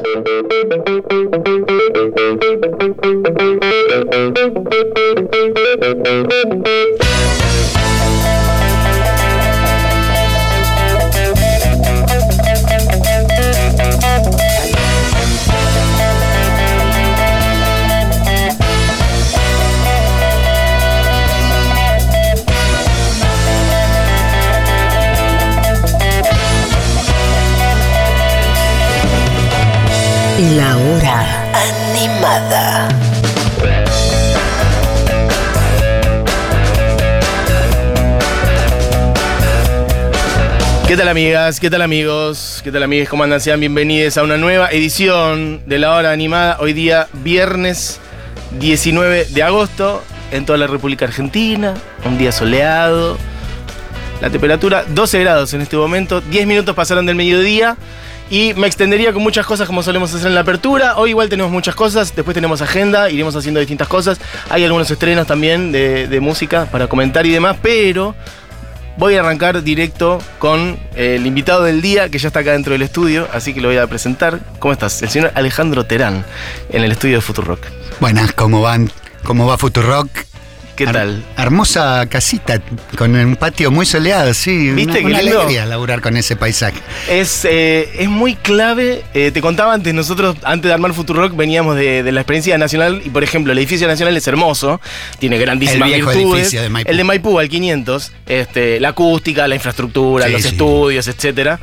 Animada. ¿Qué tal amigas? ¿Qué tal amigos? ¿Qué tal amigas? ¿Cómo andan? Sean bienvenidos a una nueva edición de La Hora Animada. Hoy día viernes 19 de agosto en toda la República Argentina. Un día soleado. La temperatura 12 grados en este momento. 10 minutos pasaron del mediodía. Y me extendería con muchas cosas como solemos hacer en la apertura. Hoy igual tenemos muchas cosas, después tenemos agenda, iremos haciendo distintas cosas. Hay algunos estrenos también de música para comentar y demás, pero voy a arrancar directo con eh, el invitado del día que ya está acá dentro del estudio, así que lo voy a presentar. ¿Cómo estás? El señor Alejandro Terán en el estudio de Futurock. Buenas, ¿cómo van? ¿Cómo va Futurock? ¿Qué Her- tal? Hermosa casita con un patio muy soleado, sí. ¿Viste una, qué una laburar con ese paisaje. Es, eh, es muy clave. eh, te contaba antes, nosotros antes de armar Futurock veníamos de, de la experiencia nacional y por ejemplo el edificio nacional es hermoso, tiene grandísimas El viejo virtudes. edificio de Maipú. El de Maipú al 500, este, la acústica, la infraestructura, Sí, los sí. estudios, etcétera.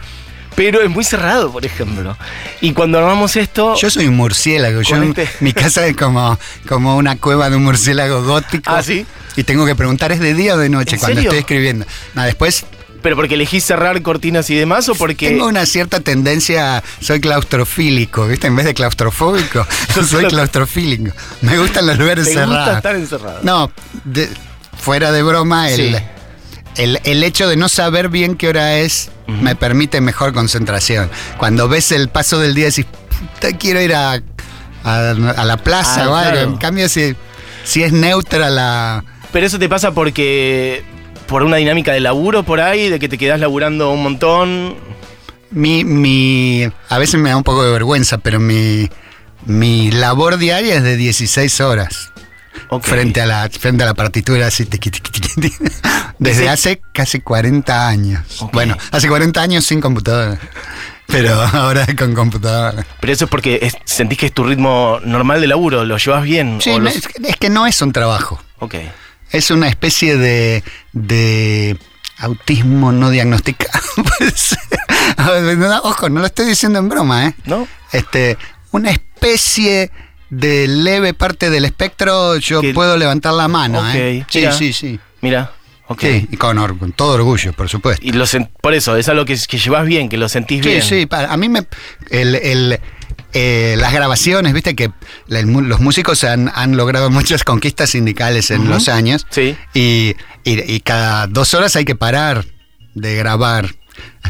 Pero es muy cerrado, por ejemplo. Y cuando armamos esto, Yo soy un murciélago. Yo, este- Mi casa es como, como una cueva de un murciélago gótico. Ah, ¿sí? Y tengo que preguntar, ¿es de día o de noche ¿En cuando serio? estoy escribiendo? Después pero porque elegís cerrar cortinas y demás o porque tengo una cierta tendencia, soy claustrofílico, ¿viste? En vez de claustrofóbico, soy claustrofílico. Me gustan los lugares te gusta cerrados. estar encerrado. No, de- fuera de broma, el, Sí. El, el hecho de no saber bien qué hora es me permite mejor concentración. Cuando ves el paso del día decís, "Puta, quiero ir a, a, a la plaza Ah, o algo. claro. En cambio, si, si es neutra la... Pero eso te pasa porque por una dinámica de laburo por ahí, de que te quedás laburando un montón. Mi, mi, a veces me da un poco de vergüenza, pero mi, mi labor diaria es de 16 horas. Frente, a la, frente a la partitura así, tiqui, tiqui, tiqui, tiqui. Desde hace casi 40 años. Bueno, hace 40 años sin computadora. Pero ahora con computadora. Pero eso es porque es- sentís que es tu ritmo normal de laburo, lo llevas bien. Sí, o no, los- es, que no es un trabajo. Ok. Es una especie de, de autismo no diagnosticado. Ojo, no lo estoy diciendo en broma, ¿eh? ¿No? Este, una especie de leve parte del espectro, yo Que- puedo levantar la mano, Ok, ¿eh? Sí, mira. sí, sí. Mira. Ok. Sí, y con, or- con todo orgullo, por supuesto. Y lo por eso, es algo que, que llevas bien, que lo sentís Sí, bien. sí, pa- a mí me. el- el, eh, las grabaciones, viste que la- el mu- los músicos han, han logrado muchas conquistas sindicales en los años. Sí. Y, y- y cada dos horas hay que parar de grabar.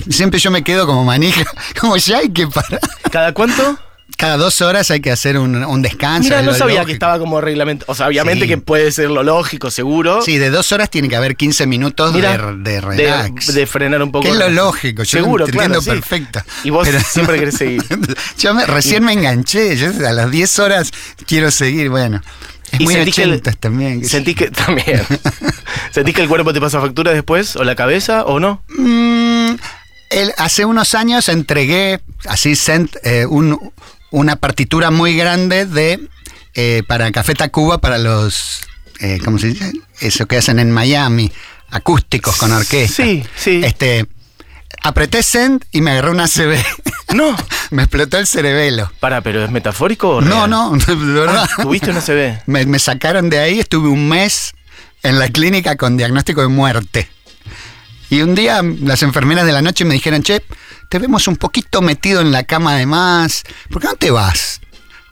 Siempre yo me quedo como manija, como ya hay que parar. ¿Cada cuánto? Cada dos horas hay que hacer un, un descanso. Mira, no sabía que estaba como reglamento. O sea, obviamente Sí. que puede ser lo lógico, seguro. Sí, de dos horas tiene que haber 15 minutos Mira, de, de relax. de frenar un poco. Que es lo lógico, yo Seguro, lo entiendo claro, sí. perfecto. Y vos siempre querés seguir. yo me- recién me enganché, yo a las 10 horas quiero seguir, bueno. Es Y muy sentís que el- también. sé Sentís que también. ¿Sentís que el cuerpo te pasa factura después? ¿O la cabeza? ¿O no? Mm, el- hace unos años entregué así sent- eh, un- una partitura muy grande de eh, para Café Tacuba para los eh, ¿cómo se dice? Eso que hacen en Miami, acústicos con orquesta. Sí, sí. Este apreté send y me agarró una CB. No. me explotó el cerebelo. Para, pero ¿es metafórico o No, real? no, de verdad. Ah, ¿Tuviste una CB? Me, me sacaron de ahí, estuve un mes en la clínica con diagnóstico de muerte. Y un día las enfermeras de la noche me dijeron, che, te vemos un poquito metido en la cama de más, ¿por qué no te vas?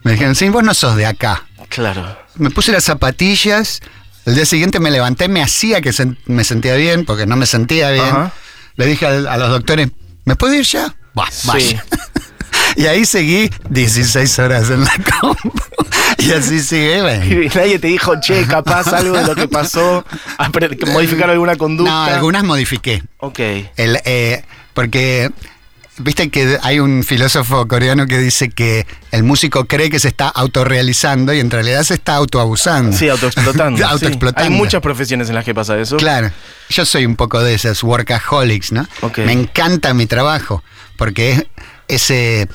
Me dijeron, sí, vos no sos de acá. Claro. Me puse las zapatillas, el día siguiente me levanté, me hacía que me sentía bien, porque no me sentía bien. Ajá. Le dije a, los doctores, ¿me puedo ir ya? Bah, Sí. vaya. Y ahí seguí 16 horas en la compu. Y así sigue, bueno. Y nadie te dijo, che, capaz algo de lo que pasó, modificar alguna conducta. No, algunas modifiqué. Ok. El, eh, porque viste que hay un filósofo coreano que dice que el músico cree que se está autorrealizando y en realidad se está autoabusando. Sí, autoexplotando. sí. autoexplotando. Hay muchas profesiones en las que pasa eso. Claro, yo soy un poco de esos workaholics, ¿no? Me encanta mi trabajo, porque es ese eh,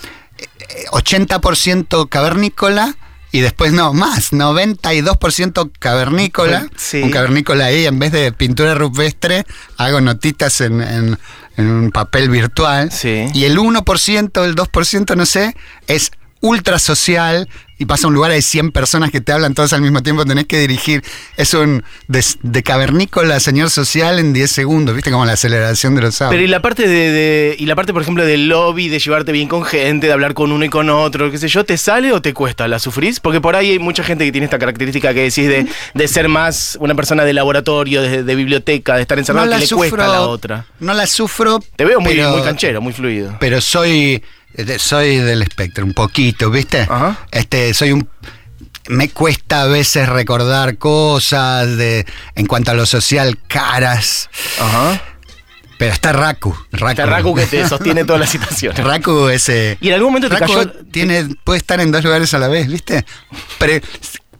80% cavernícola y después no, más, 92% cavernícola. Sí. Un cavernícola ahí, en vez de pintura rupestre, hago notitas en, en- en un papel virtual. Sí. Y el 1%, el 2%, no sé, es ultra social y pasa a un lugar, hay 100 personas que te hablan todos al mismo tiempo, tenés que dirigir. Es un de, de cavernícola, señor social, en 10 segundos, ¿viste? Como la aceleración de los Pero y autos. la parte de, de- y la parte, por ejemplo, del lobby, de llevarte bien con gente, de hablar con uno y con otro, qué sé yo, ¿te sale o te cuesta? ¿La sufrís? Porque por ahí hay mucha gente que tiene esta característica que decís de, de ser más una persona de laboratorio, de, de biblioteca, de estar encerrado, que le cuesta a la otra. No la sufro. Te veo muy, pero- muy canchero, muy fluido. Pero soy, soy del espectro, un poquito, ¿viste? Ajá. Este, soy un. Me cuesta a veces recordar cosas de, en cuanto a lo social, caras. Ajá. Pero está Raku. Raku, Está Raku que te sostiene toda la situación. Raku ese. Y en algún momento te Raku cayó. tiene, puede estar en dos lugares a la vez, ¿viste? Pre-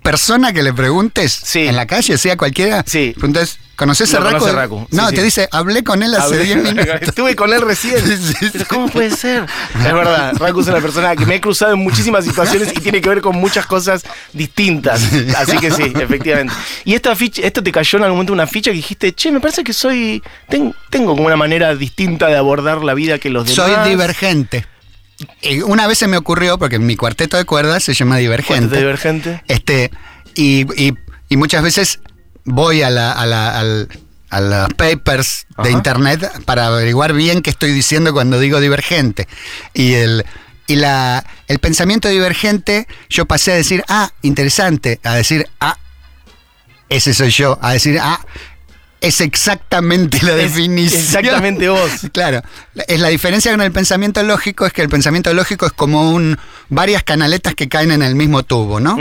persona que le preguntes Sí. en la calle, sea cualquiera, Sí. preguntas, ¿conoces a No Raku, No, sí, te dice, hablé con él hace Hablé- 10 minutos. Estuve con él recién. Pero. ¿cómo puede ser? Es verdad, Raku es una persona que me he cruzado en muchísimas situaciones y tiene que ver con muchas cosas distintas. Así que sí, efectivamente. Y esta ficha, esto te cayó en algún momento una ficha que dijiste, che, me parece que soy. ten- tengo como una manera distinta de abordar la vida que los demás. Soy divergente. Y una vez se me ocurrió, porque mi cuarteto de cuerdas se llama Divergente. Cuarteto divergente. Este, y, y- y muchas veces voy a, la, a, la- al- a los papers de internet para averiguar bien qué estoy diciendo cuando digo divergente. Y el. Y la, el pensamiento divergente, yo pasé a decir, ah, interesante, a decir, ah, ese soy yo, a decir, ah, es exactamente la Es definición. exactamente vos. Claro, es la diferencia con el pensamiento lógico es que el pensamiento lógico es como un varias canaletas que caen en el mismo tubo, ¿no?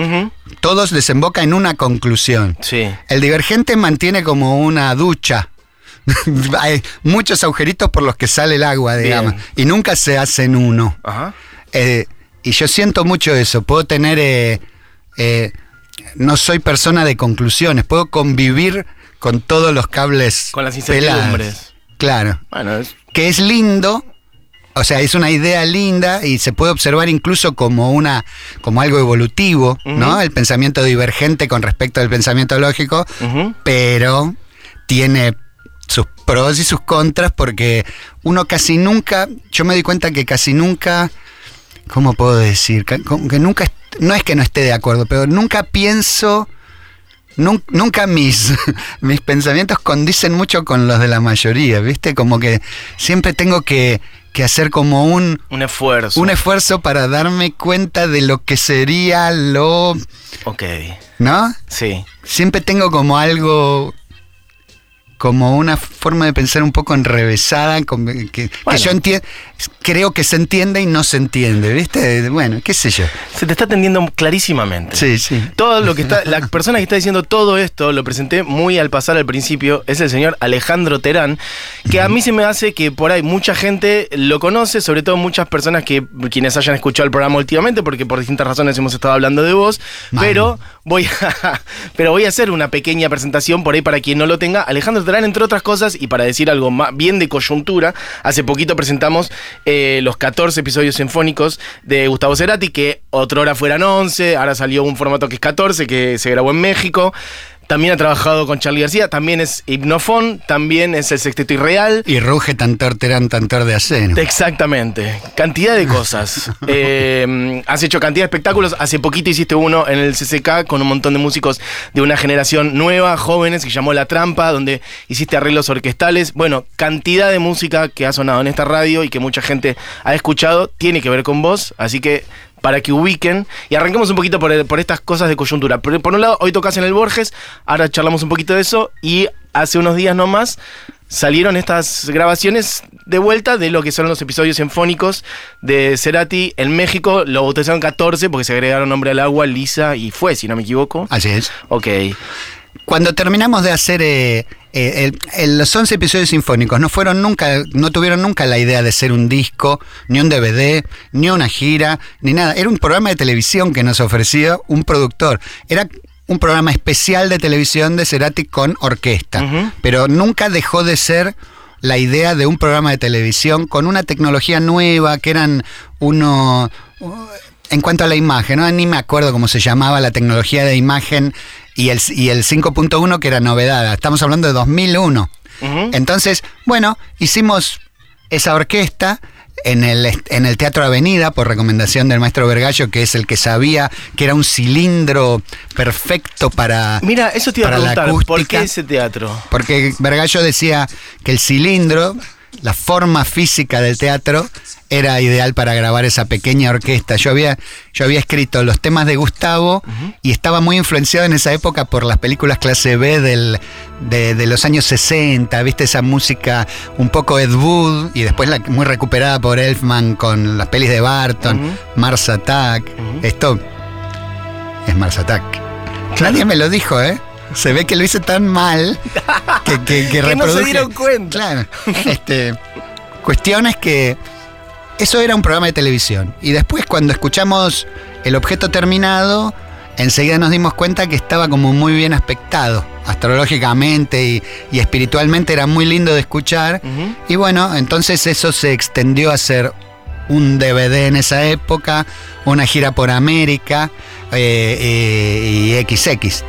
Todos desembocan en una conclusión. Sí. El divergente mantiene como una ducha. Hay muchos agujeritos por los que sale el agua, Bien. digamos, y nunca se hacen uno. Ajá. Eh, y yo siento mucho eso. Puedo tener. eh, eh, no soy persona de conclusiones. Puedo convivir con todos los cables. Con las incertidumbres. Claro. Bueno, es- Que es lindo. O sea, es una idea linda y se puede observar incluso como una, como algo evolutivo, ¿no? El pensamiento divergente con respecto al pensamiento lógico, pero tiene sus pros y sus contras porque uno casi nunca, yo me di cuenta que casi nunca, ¿cómo puedo decir? Que, nunca, no es que no esté de acuerdo, pero nunca pienso, nunca mis, mis pensamientos condicen mucho con los de la mayoría, ¿viste? Como que siempre tengo que, que hacer como un, un esfuerzo. un esfuerzo para darme cuenta de lo que sería lo, Ok. ¿no? Sí. siempre tengo como algo como una forma de pensar un poco enrevesada que, que yo entiendo creo que se entiende y no se entiende viste bueno qué sé yo Se te está atendiendo clarísimamente. sí sí Todo lo que está, la persona que está diciendo todo esto, lo presenté muy al pasar al principio, es el señor Alejandro Terán, que a mí se me hace que por ahí mucha gente lo conoce, sobre todo muchas personas que quienes hayan escuchado el programa últimamente, porque por distintas razones hemos estado hablando de vos, pero voy a, pero voy a hacer una pequeña presentación por ahí para quien no lo tenga. Alejandro Terán, entre otras cosas, y para decir algo más bien de coyuntura, hace poquito presentamos eh, los 14 episodios sinfónicos de Gustavo Cerati, que otra hora fueran 11, ahora salió un formato que es 14, que se grabó en México. También ha trabajado con Charlie García, también es hipnofón, también es el sexteto irreal. y ruge tantor terán tantor de acero Exactamente, cantidad de cosas. Eh, has hecho cantidad de espectáculos. Hace poquito hiciste uno en el CCK con un montón de músicos de una generación nueva, jóvenes, que llamó La Trampa, donde hiciste arreglos orquestales. Bueno, cantidad de música que ha sonado en esta radio y que mucha gente ha escuchado tiene que ver con vos. Así que para que ubiquen y arranquemos un poquito por, por estas cosas de coyuntura. Por, por un lado, hoy tocas en el Borges, ahora charlamos un poquito de eso y hace unos días nomás salieron estas grabaciones de vuelta de lo que son los episodios sinfónicos de Cerati en México. Lo bautizaron 14 porque se agregaron nombre al agua, Lisa y fue, si no me equivoco. así es Ok. Cuando terminamos de hacer eh, eh, el- los 11 episodios sinfónicos, no fueron nunca, no tuvieron nunca la idea de ser un disco, ni un DVD, ni una gira, ni nada. Era un programa de televisión que nos ofreció un productor. Era un programa especial de televisión de Cerati con orquesta. Pero nunca dejó de ser la idea de un programa de televisión con una tecnología nueva, que eran uno... En cuanto a la imagen, ¿no? ni me acuerdo cómo se llamaba la tecnología de imagen y el, y el 5.1 que era novedad. Estamos hablando de 2001. Ujú. Entonces, bueno, hicimos esa orquesta en el, en el Teatro Avenida por recomendación del maestro Vergallo, que es el que sabía que era un cilindro perfecto para... Mira, eso te iba a preguntar. ¿Por qué ese teatro? Porque Vergallo decía que el cilindro, la forma física del teatro, era ideal para grabar esa pequeña orquesta. Yo había, yo había escrito los temas de Gustavo y estaba muy influenciado en esa época por las películas clase B del, de, de los años 60, viste esa música un poco Ed Wood y después la, muy recuperada por Elfman con las pelis de Barton. Mars Attack. Esto es Mars Attack. Nadie me lo dijo, ¿eh? Se ve que lo hice tan mal que, que, que Que no se dieron cuenta. Claro. Este, cuestión es que eso era un programa de televisión. Y después, cuando escuchamos el objeto terminado, enseguida nos dimos cuenta que estaba como muy bien aspectado. Astrológicamente y, y espiritualmente era muy lindo de escuchar. Y bueno, entonces eso se extendió a ser un DVD en esa época, una gira por América eh, eh, y XX.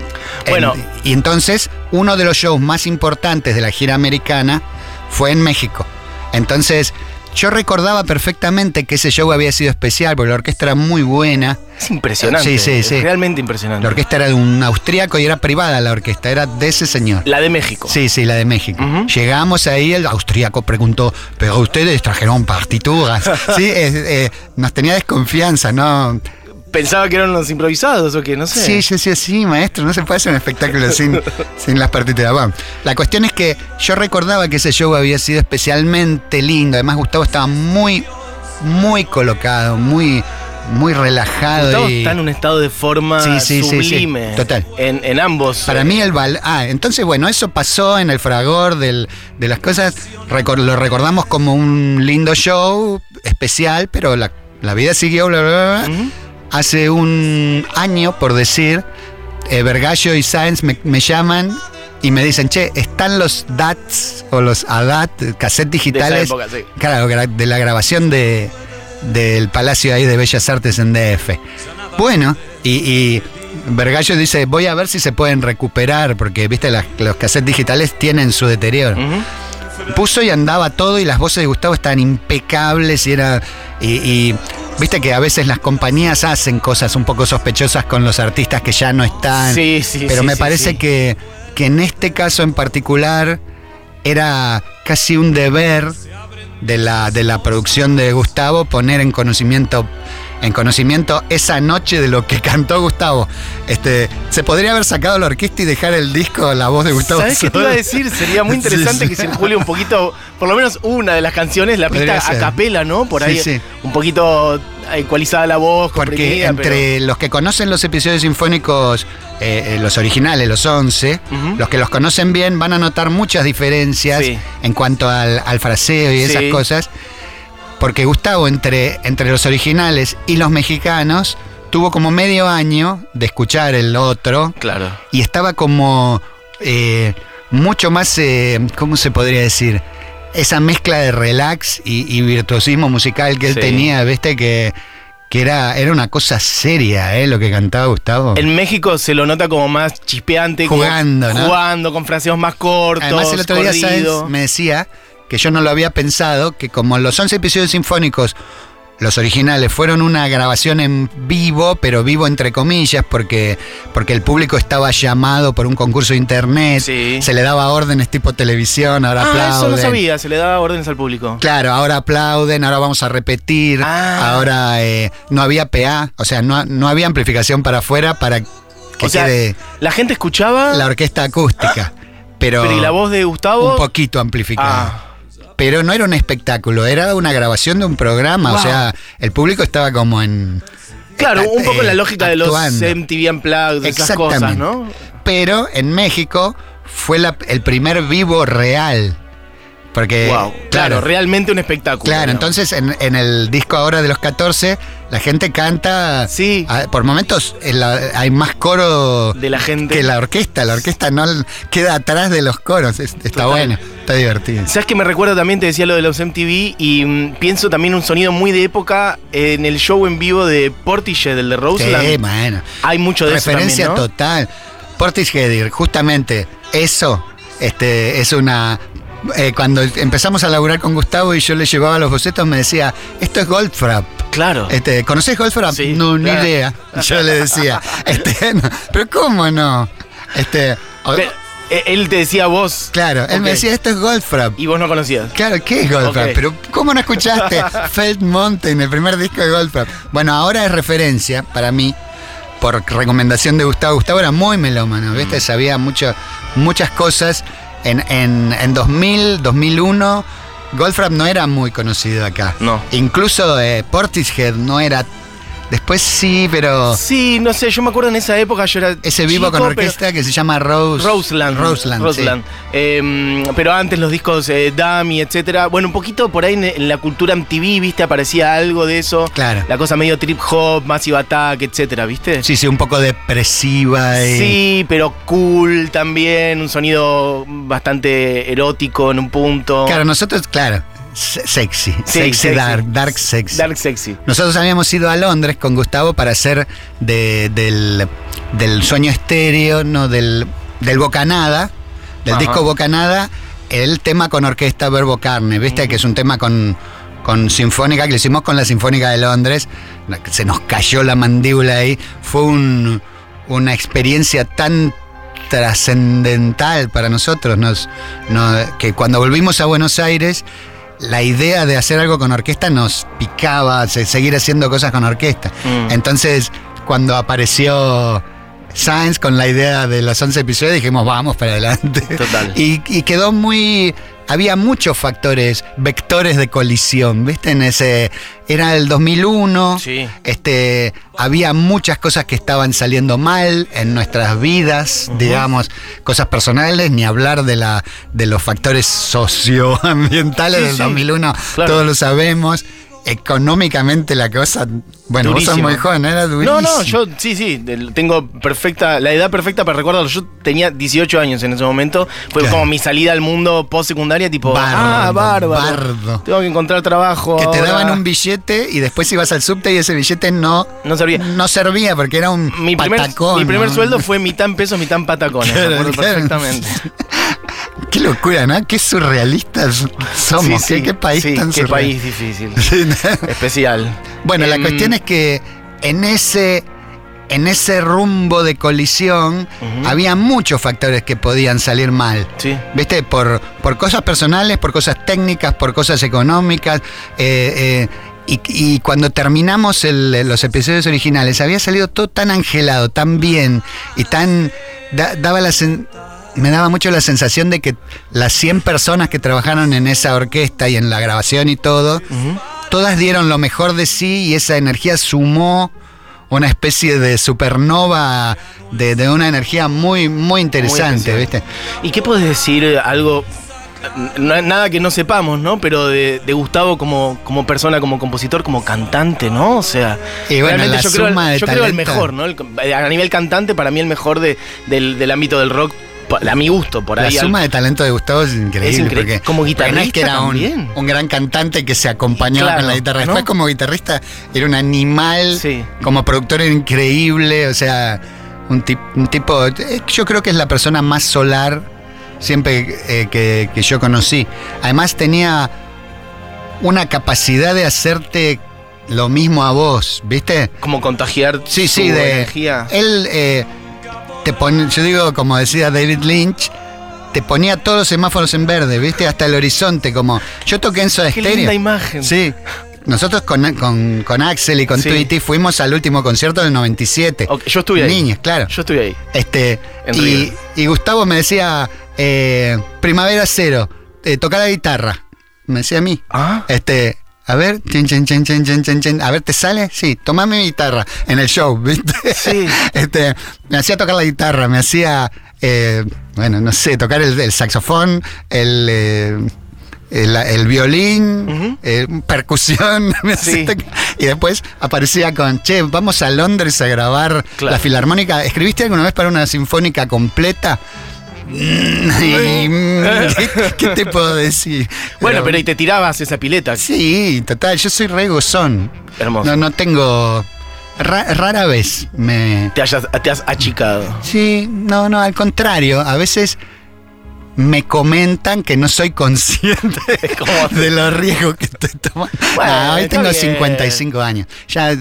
Bueno. En- y entonces uno de los shows más importantes de la gira americana fue en México. Entonces yo recordaba perfectamente que ese show había sido especial porque la orquesta era muy buena. Es impresionante. Sí, sí, sí. Es realmente impresionante. La orquesta era de un austríaco y era privada la orquesta, era de ese señor. La de México. Sí, sí, la de México. Llegamos ahí, el austríaco preguntó, pero ustedes trajeron partituras. sí, eh, eh, nos tenía desconfianza, ¿no? Pensaba que eran los improvisados o que no sé. Sí, yo decía, sí, maestro, no se puede hacer un espectáculo sin, sin las partituras. Bueno, la cuestión es que yo recordaba que ese show había sido especialmente lindo. Además, Gustavo estaba muy, muy colocado, muy, muy relajado. Gustavo y está en un estado de forma Sí, sí, sí, sí. sublime. Total. En, en ambos. Para eh, mí el bal ah, entonces bueno, eso pasó en el fragor del- de las cosas, lo recordamos como un lindo show especial, pero la, la vida siguió, bla, bla, bla. Ujú. Hace un año, por decir, eh, Vergallo y Sáenz me, me llaman y me dicen, che, están los DATs o los ADAT, cassettes digitales, época, sí. claro, de la grabación de, del Palacio ahí de Bellas Artes en DF. Bueno, y, y Vergallo dice, voy a ver si se pueden recuperar, porque, viste, las- los cassettes digitales tienen su deterioro puso y andaba todo y las voces de Gustavo estaban impecables y era y, y viste que a veces las compañías hacen cosas un poco sospechosas con los artistas que ya no están Sí, sí, pero sí, me sí, parece sí. que que en este caso en particular era casi un deber de la, de la producción de Gustavo poner en conocimiento en conocimiento esa noche de lo que cantó Gustavo. Este, se podría haber sacado la orquesta y dejar el disco la voz de Gustavo. ¿Sabes qué te iba a decir? Sería muy Sí, interesante sí. que circule un poquito, por lo menos una de las canciones, la Podría pista a ser. capela, ¿no? Por Sí, ahí sí. un poquito ecualizada la voz, Porque entre los que conocen los episodios sinfónicos, eh, eh, los originales, los 11, Ujú. los que los conocen bien van a notar muchas diferencias Sí. en cuanto al, al fraseo y esas Sí. cosas. Porque Gustavo, entre, entre los originales y los mexicanos, tuvo como medio año de escuchar el otro Claro. y estaba como eh, mucho más, eh, ¿cómo se podría decir? Esa mezcla de relax y, y virtuosismo musical que él Sí. tenía, viste, que, que era, era una cosa seria, ¿eh? Lo que cantaba Gustavo. En México se lo nota como más chispeante. como Jugando, ¿no? Jugando, con fraseos más cortos, Además, el otro día. Sáenz me decía que yo no lo había pensado, que como los 11 episodios sinfónicos, los originales, fueron una grabación en vivo, pero vivo entre comillas, porque, porque el público estaba llamado por un concurso de internet, Sí. se le daba órdenes tipo televisión, ahora Ah, aplauden. eso no sabía, se le daba órdenes al público. Claro, ahora aplauden, ahora vamos a repetir, Ah. ahora eh, no había PA, o sea, no, no había amplificación para afuera para que o sea, quede la gente escuchaba, la orquesta acústica. Pero, pero ¿y la voz de Gustavo? un poquito amplificada. Ah, Pero no era un espectáculo, era una grabación de un programa. O sea, el público estaba como en. claro, un poco eh, la lógica de los. MTV Unplugged, de esas cosas, Exactamente. ¿no? Pero en México fue la- el primer vivo real. Porque, wow. Claro, realmente un espectáculo. Claro, ¿no? entonces en, en el disco ahora de los 14, la gente canta. Sí. ah, por momentos en la- hay más coro De la gente. que la orquesta. La orquesta no queda atrás de los coros. Es- está Total. bueno, está divertido. ¿Sabes que me recuerdo también? Te decía lo de los MTV y mm, pienso también un sonido muy de época en el show en vivo de Portishead, del de Roseland. Sí, bueno. Hay mucho de Referencia eso ¿no? total. Portishead, justamente eso este, es una. Eh, cuando empezamos a laburar con Gustavo y yo le llevaba los bocetos, me decía: Esto es Goldfrapp. Claro. Este, ¿Conoces Goldfrapp? Sí, no, ni claro. idea. Yo le decía, este, no, pero ¿cómo no? Este, Pero, eh, él te decía vos. claro, él me decía, esto es Goldfrapp. Y vos no conocías. Claro, ¿qué es Goldfrapp? Pero ¿cómo no escuchaste Felt Mountain, el primer disco de Goldfrapp? Bueno, ahora es referencia para mí, por recomendación de Gustavo. Gustavo era muy melómano, ¿viste? Mm. Sabía mucho, muchas cosas. En, en, en 2000, 2001, Goldfrapp no era muy conocido acá. No. Incluso eh, Portishead no era... Después sí, pero... Sí, no sé, yo me acuerdo en esa época yo era. Ese vivo chico, con pero- orquesta que se llama Rose. Roseland. Roseland, sí. Roseland. Eh, pero antes los discos eh, Dummy, etcétera. Bueno, un poquito por ahí en, en la cultura MTV, ¿viste? Aparecía algo de eso. Claro. La cosa medio trip hop, Massive Attack, etcétera, ¿viste? Sí, sí, un poco depresiva. Y... Sí, pero cool también, un sonido bastante erótico en un punto. Claro, nosotros, claro, sexy, Sí, sexy, sexy. dark, dark sexy. Dark sexy. Nosotros habíamos ido a Londres con Gustavo para hacer de- del, del sueño estéreo, no, del, del Bocanada, del Ajá. disco Bocanada, el tema con orquesta Verbo Carne, ¿viste? Que es un tema con, con sinfónica, que lo hicimos con la Sinfónica de Londres, se nos cayó la mandíbula ahí. Fue un- una experiencia tan trascendental para nosotros, nos, no- que cuando volvimos a Buenos Aires, la idea de hacer algo con orquesta nos picaba, se- seguir haciendo cosas con orquesta. Mm. Entonces, cuando apareció Science con la idea de los 11 episodios, dijimos, vamos para adelante. Total. Y, y quedó muy... Había muchos factores, vectores de colisión, ¿viste? En ese... Era el 2001, Sí. este, había muchas cosas que estaban saliendo mal en nuestras vidas, digamos, cosas personales, ni hablar de, la, de los factores socioambientales Sí, del sí, 2001, claro. todos lo sabemos. Económicamente la cosa, bueno, vos sos muy joven, era durísimo. No, no, yo sí, sí, tengo perfecta, la edad perfecta para recordarlo. Yo tenía 18 años en ese momento. Fue Claro. como mi salida al mundo post-secundaria, tipo, Bardo, ah, bárbaro. bardo. Tengo que encontrar trabajo. Que te ahora". daban un billete y después ibas al subte y ese billete no, No servía. no servía porque era un Mi primer, patacón. mi primer ¿no? sueldo fue mitad en pesos, mitad en patacones. Claro. perfectamente. Qué locura, ¿no? Qué surrealistas somos. Sí, ¿Qué, sí, qué país tan Qué surreal. país difícil. Especial. Bueno, la Em, cuestión es que en ese, en ese rumbo de colisión había muchos factores que podían salir mal. Sí. ¿Viste? Por, por cosas personales, por cosas técnicas, por cosas económicas. eh, eh, y, y cuando terminamos el- los episodios originales, había salido todo tan angelado, tan bien y tan. da- daba la sen- me daba mucho la sensación de que las 100 personas que trabajaron en esa orquesta y en la grabación y todo, todas dieron lo mejor de sí y esa energía sumó una especie de supernova de, de una energía muy, muy interesante. ¿viste? ¿Y qué puedes decir eh, algo, nada que no sepamos, ¿no? Pero de, de Gustavo como, como persona, como compositor, como cantante, ¿no? O sea, Y bueno, la yo creo, de yo creo el mejor, ¿no? El- a nivel cantante, para mí el mejor de, del, del ámbito del rock, a mi gusto, por La ahí. al- suma de talento de Gustavo es increíble. Es increíble. Porque Como porque no es que guitarrista era un, también. un gran cantante que se acompañaba Claro, con la guitarra. ¿no? Después, como guitarrista, era un animal. Sí. Como productor, era increíble. O sea, un, tip- un tipo. eh, Yo creo que es la persona más solar siempre eh, que, que yo conocí. Además, tenía una capacidad de hacerte lo mismo a vos, ¿viste? Como contagiar Sí, sí, de. energía. Él eh, te pone, yo digo, como decía David Lynch, te ponía todos los semáforos en verde, ¿viste? Hasta el horizonte, como. Yo toqué en Soda Qué Stereo. linda imagen. Sí. Nosotros con, con, con Axel y con Sí. Tweety fuimos al último concierto del 97. Ok, yo estuve ahí. Niños, claro. Yo estuve ahí. Este, En y, River. y Gustavo me decía, eh, Primavera Cero, eh, toca la guitarra. Me decía a mí. Ah. Este, A ver, chin, chin, chin, chin, chin, chin, chin. A ver, ¿te sale? Sí, tomame mi guitarra en el show, ¿viste? Sí. Este, me hacía tocar la guitarra, me hacía, eh, bueno, no sé, tocar el, el saxofón, el, eh, el, el violín, Ujú. eh, percusión. Sí. y después aparecía con, che, vamos a Londres a grabar Claro. la filarmónica. ¿Escribiste alguna vez para una sinfónica completa? Mm, y, mm, ¿Qué, qué te puedo decir? Bueno, pero y te tirabas esa pileta. Sí, total, yo soy re gozón. Hermoso. No, no tengo. ra- rara vez me. Te, hayas- te has achicado. Sí, no, no, al contrario. A veces me comentan que no soy consciente de los riesgos que estoy tomando. Bueno, hoy tengo bien. 55 años. Ya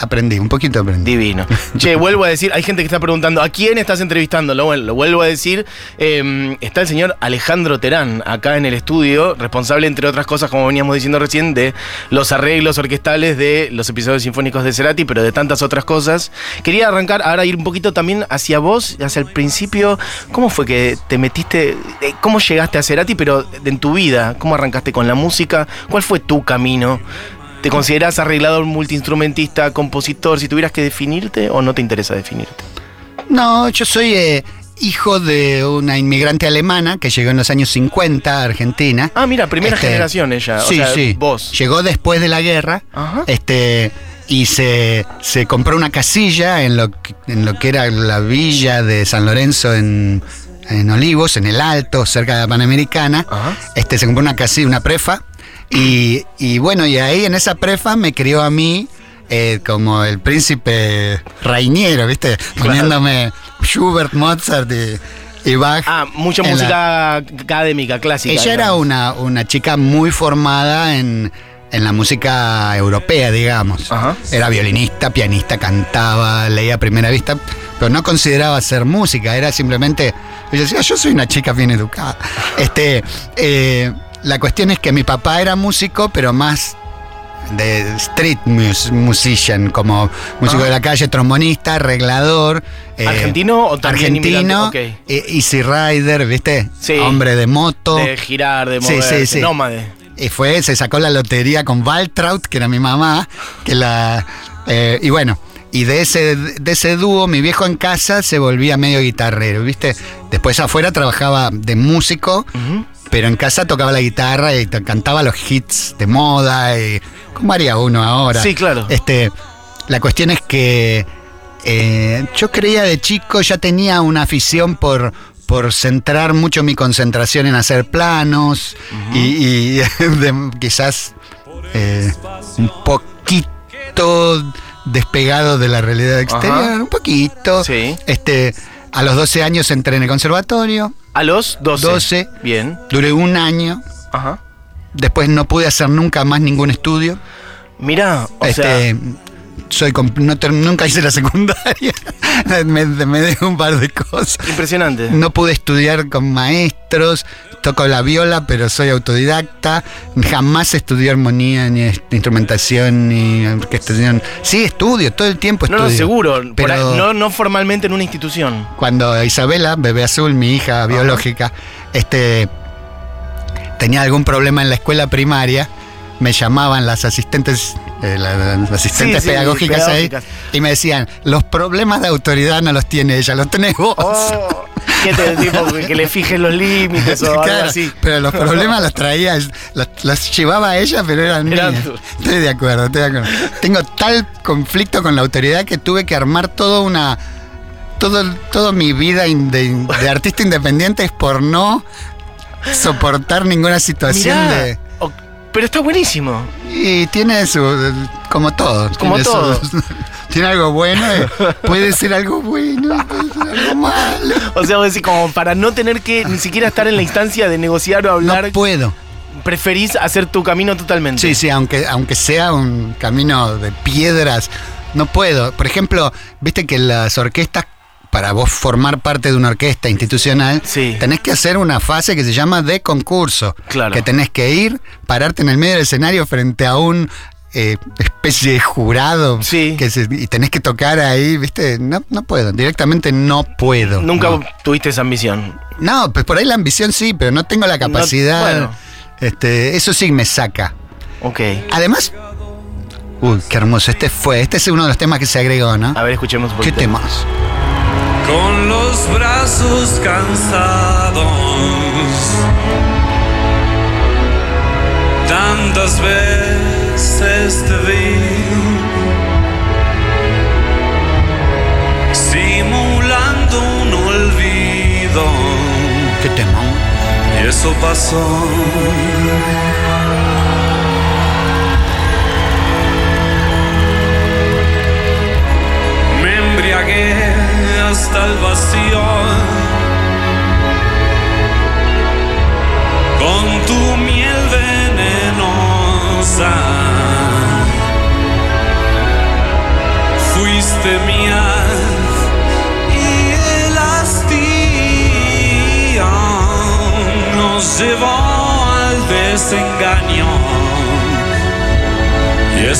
aprendí, un poquito aprendí. Divino. Che, vuelvo a decir, hay gente que está preguntando, ¿a quién estás entrevistando? Lo, lo vuelvo a decir, eh, está el señor Alejandro Terán acá en el estudio, responsable, entre otras cosas, como veníamos diciendo recién, de los arreglos orquestales de los episodios sinfónicos de Cerati, pero de tantas otras cosas. Quería arrancar, ahora ir un poquito también hacia vos, hacia el principio. ¿Cómo fue que te metiste, eh, cómo llegaste a Cerati, pero en tu vida? ¿Cómo arrancaste con la música? ¿Cuál fue tu camino? ¿Te consideras arreglador, multiinstrumentista, compositor? Si tuvieras que definirte o no te interesa definirte. No, yo soy eh, hijo de una inmigrante alemana que llegó en los años 50 a Argentina. Ah, mira, primera Este, generación ella. Sí, o sea, sí. Vos. Llegó después de la guerra. Ajá. Este. Y se, se compró una casilla en lo, en lo que era la villa de San Lorenzo en, en Olivos, en el Alto, cerca de la Panamericana. Ajá. Este, se compró una casilla, una prefa. Y, y bueno, y ahí en esa prefa me crió a mí eh, como el príncipe Rainiero, ¿viste? Poniéndome Schubert, Mozart y, y Bach. Ah, mucha la- música académica, clásica. ella era una, una chica muy formada en, en la música europea, digamos. Ajá. Era violinista, pianista, cantaba, leía a primera vista, pero no consideraba ser música, era simplemente. Ella decía, yo soy una chica bien educada. Este, eh, la cuestión es que mi papá era músico, pero más de street mus- musician, como músico Ah. de la calle, trombonista, arreglador. eh, ¿Argentino o también Argentino, inmigrante? Ok. eh, Easy Rider, ¿viste? Sí. Hombre de moto. De girar, de mover, sí, sí. nómade. Y fue, se sacó la lotería con Valtraut, que era mi mamá, que la. eh, y bueno, y de ese, de ese dúo, mi viejo en casa se volvía medio guitarrero, ¿viste? Después afuera trabajaba de músico, pero en casa tocaba la guitarra y cantaba los hits de moda, y, ¿cómo haría uno ahora? Sí, claro. Este, la cuestión es que eh, yo creía de chico, ya tenía una afición por, por centrar mucho mi concentración en hacer planos y, y de- quizás eh, un poquito despegado de la realidad exterior, Ajá. un poquito. Sí. Este, a los 12 años entré en el conservatorio, A los 12. 12. Bien. duré un año, Ajá. después no pude hacer nunca más ningún estudio. Mirá, o este, sea, soy no nunca hice la secundaria. me, me dejé un par de cosas. impresionante. No pude estudiar con maestros, toco la viola, pero soy autodidacta. Jamás estudié armonía, ni instrumentación, ni orquestación. Sí, estudio, todo el tiempo estudio. no, seguro. Pero ahí- no, no formalmente en una institución. cuando Isabela, bebé azul, mi hija biológica, este, tenía algún problema en la escuela primaria, me llamaban las asistentes, eh, la- las asistentes Sí, sí, pedagógicas, pedagógicas. ahí y me decían, los problemas de autoridad no los tiene ella, los tenés vos. Oh, ¿Qué te tipo que le fijes los límites o algo así? pero los problemas los traía, los, los llevaba a ella, pero eran Eran mías. Estoy de acuerdo, estoy de acuerdo. Tengo tal conflicto con la autoridad que tuve que armar toda una. Todo, toda mi vida de artista independiente es por no soportar ninguna situación Mirá, de. Pero está buenísimo. Y tiene su. como todo. Como tiene su- todo. tiene algo bueno, y puede ser algo bueno, puede ser algo malo. O sea, vos decís, como para no tener que ni siquiera estar en la instancia de negociar o hablar, No puedo. preferís hacer tu camino totalmente. Sí, sí, aunque, aunque sea un camino de piedras, no puedo. Por ejemplo, viste que las orquestas, para vos formar parte de una orquesta institucional, Sí. tenés que hacer una fase que se llama de concurso. Claro. Que tenés que ir, pararte en el medio del escenario frente a un eh, especie de jurado. Sí. Que se- y tenés que tocar ahí, viste, no, no puedo, directamente no puedo. Nunca no. tuviste esa ambición. No, pues por ahí la ambición sí, pero no tengo la capacidad. bueno. este, eso sí me saca. Ok. Además, uy, qué hermoso. Este fue, este es uno de los temas que se agregó, ¿no? A ver, escuchemos un ¿Qué poquito. temas? Con los brazos cansados. Tantas veces te vi simulando un olvido ¿Qué tema? y eso pasó.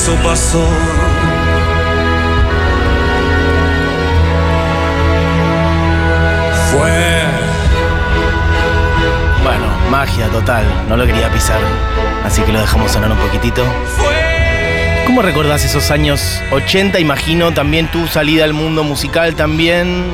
Eso pasó. Fue Bueno, magia total. No lo quería pisar. Así que lo dejamos sonar un poquitito. Fue ¿Cómo recordás esos años 80? Imagino también tu salida al mundo musical también.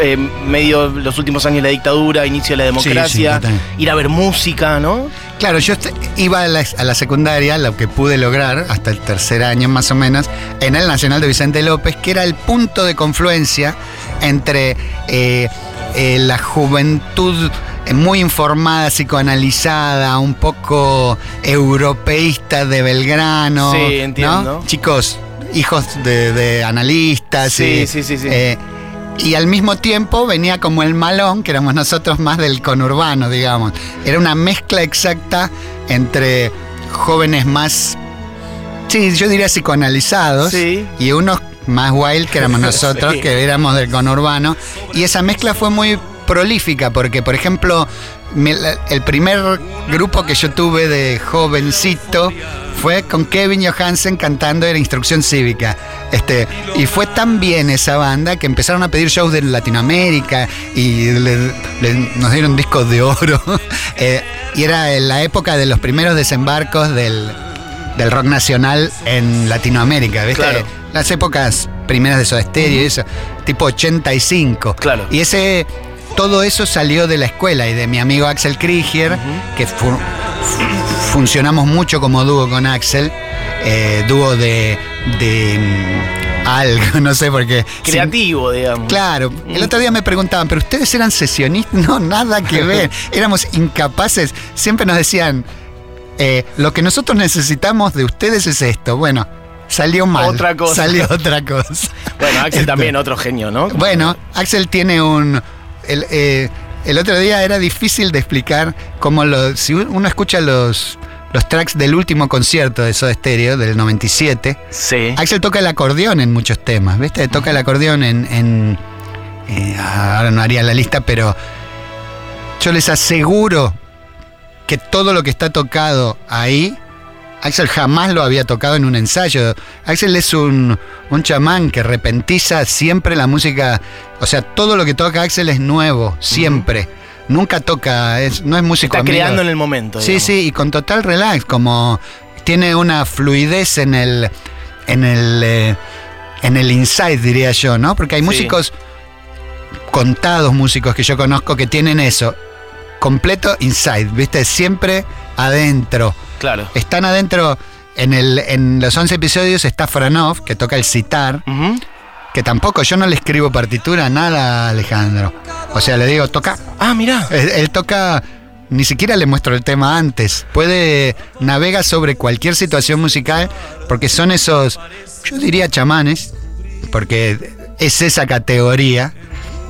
eh, medio los últimos años de la dictadura, inicio de la democracia, ir a ver música, ¿no? Claro, yo iba a la, a la secundaria, lo que pude lograr hasta el tercer año más o menos, en el Nacional de Vicente López, que era el punto de confluencia entre eh, eh, la juventud eh, muy informada, psicoanalizada, un poco europeísta de Belgrano. Sí, ¿no? entiendo. Chicos, hijos de, de analistas. Sí, y, sí, sí, sí. eh, y al mismo tiempo venía como el malón, que éramos nosotros más del conurbano, digamos. Era una mezcla exacta entre jóvenes más, sí, yo diría psicoanalizados, Sí. y unos más wild, que éramos nosotros, Sí. que éramos del conurbano. Y esa mezcla fue muy prolífica, porque, por ejemplo, el primer grupo que yo tuve de jovencito fue con Kevin Johansen cantando Era Instrucción Cívica. Este, y fue tan bien esa banda que empezaron a pedir shows de Latinoamérica y le- le- nos dieron discos de oro. Eh, y era en la época de los primeros desembarcos del, del rock nacional en Latinoamérica, ¿viste? Claro. Las épocas primeras de Soda Stereo y eso, tipo 85. Claro. Y ese, todo eso salió de la escuela y de mi amigo Axel Krieger, que fu- fu- funcionamos mucho como dúo con Axel, eh, dúo de, de mm, algo, no sé por qué. Creativo, digamos. Claro, el otro día me preguntaban, ¿pero ustedes eran sesionistas? No, nada que ver. Éramos incapaces. Siempre nos decían, eh, lo que nosotros necesitamos de ustedes es esto. Bueno, salió mal. Otra cosa. Salió otra cosa. Bueno, Axel Esto. también, otro genio, ¿no? Bueno, Axel tiene un. El, eh, el otro día era difícil de explicar cómo lo. Si uno escucha los, los tracks del último concierto de Soda Stereo, del 97, Sí. Axel toca el acordeón en muchos temas, ¿viste? Toca el acordeón en. en, eh, ahora no haría la lista, pero. Yo les aseguro que todo lo que está tocado ahí. Axel jamás lo había tocado en un ensayo. Axel es un, un chamán que repentiza siempre la música. O sea, todo lo que toca Axel es nuevo, siempre. Nunca toca, es, no es músico Está amigo. creando en el momento. Sí, digamos. sí, y con total relax, como tiene una fluidez en el en el eh, en el inside diría yo, ¿no? Porque hay Sí. músicos contados músicos que yo conozco que tienen eso completo inside, ¿viste? Siempre adentro. Claro. Están adentro en el en los 11 episodios está Franov que toca el sitar, Ujú. que tampoco yo no le escribo partitura nada a Alejandro. O sea, le digo, toca Ah, mirá. él, él toca, ni siquiera le muestro el tema antes. Puede, navega sobre cualquier situación musical porque son esos, yo diría chamanes, porque es esa categoría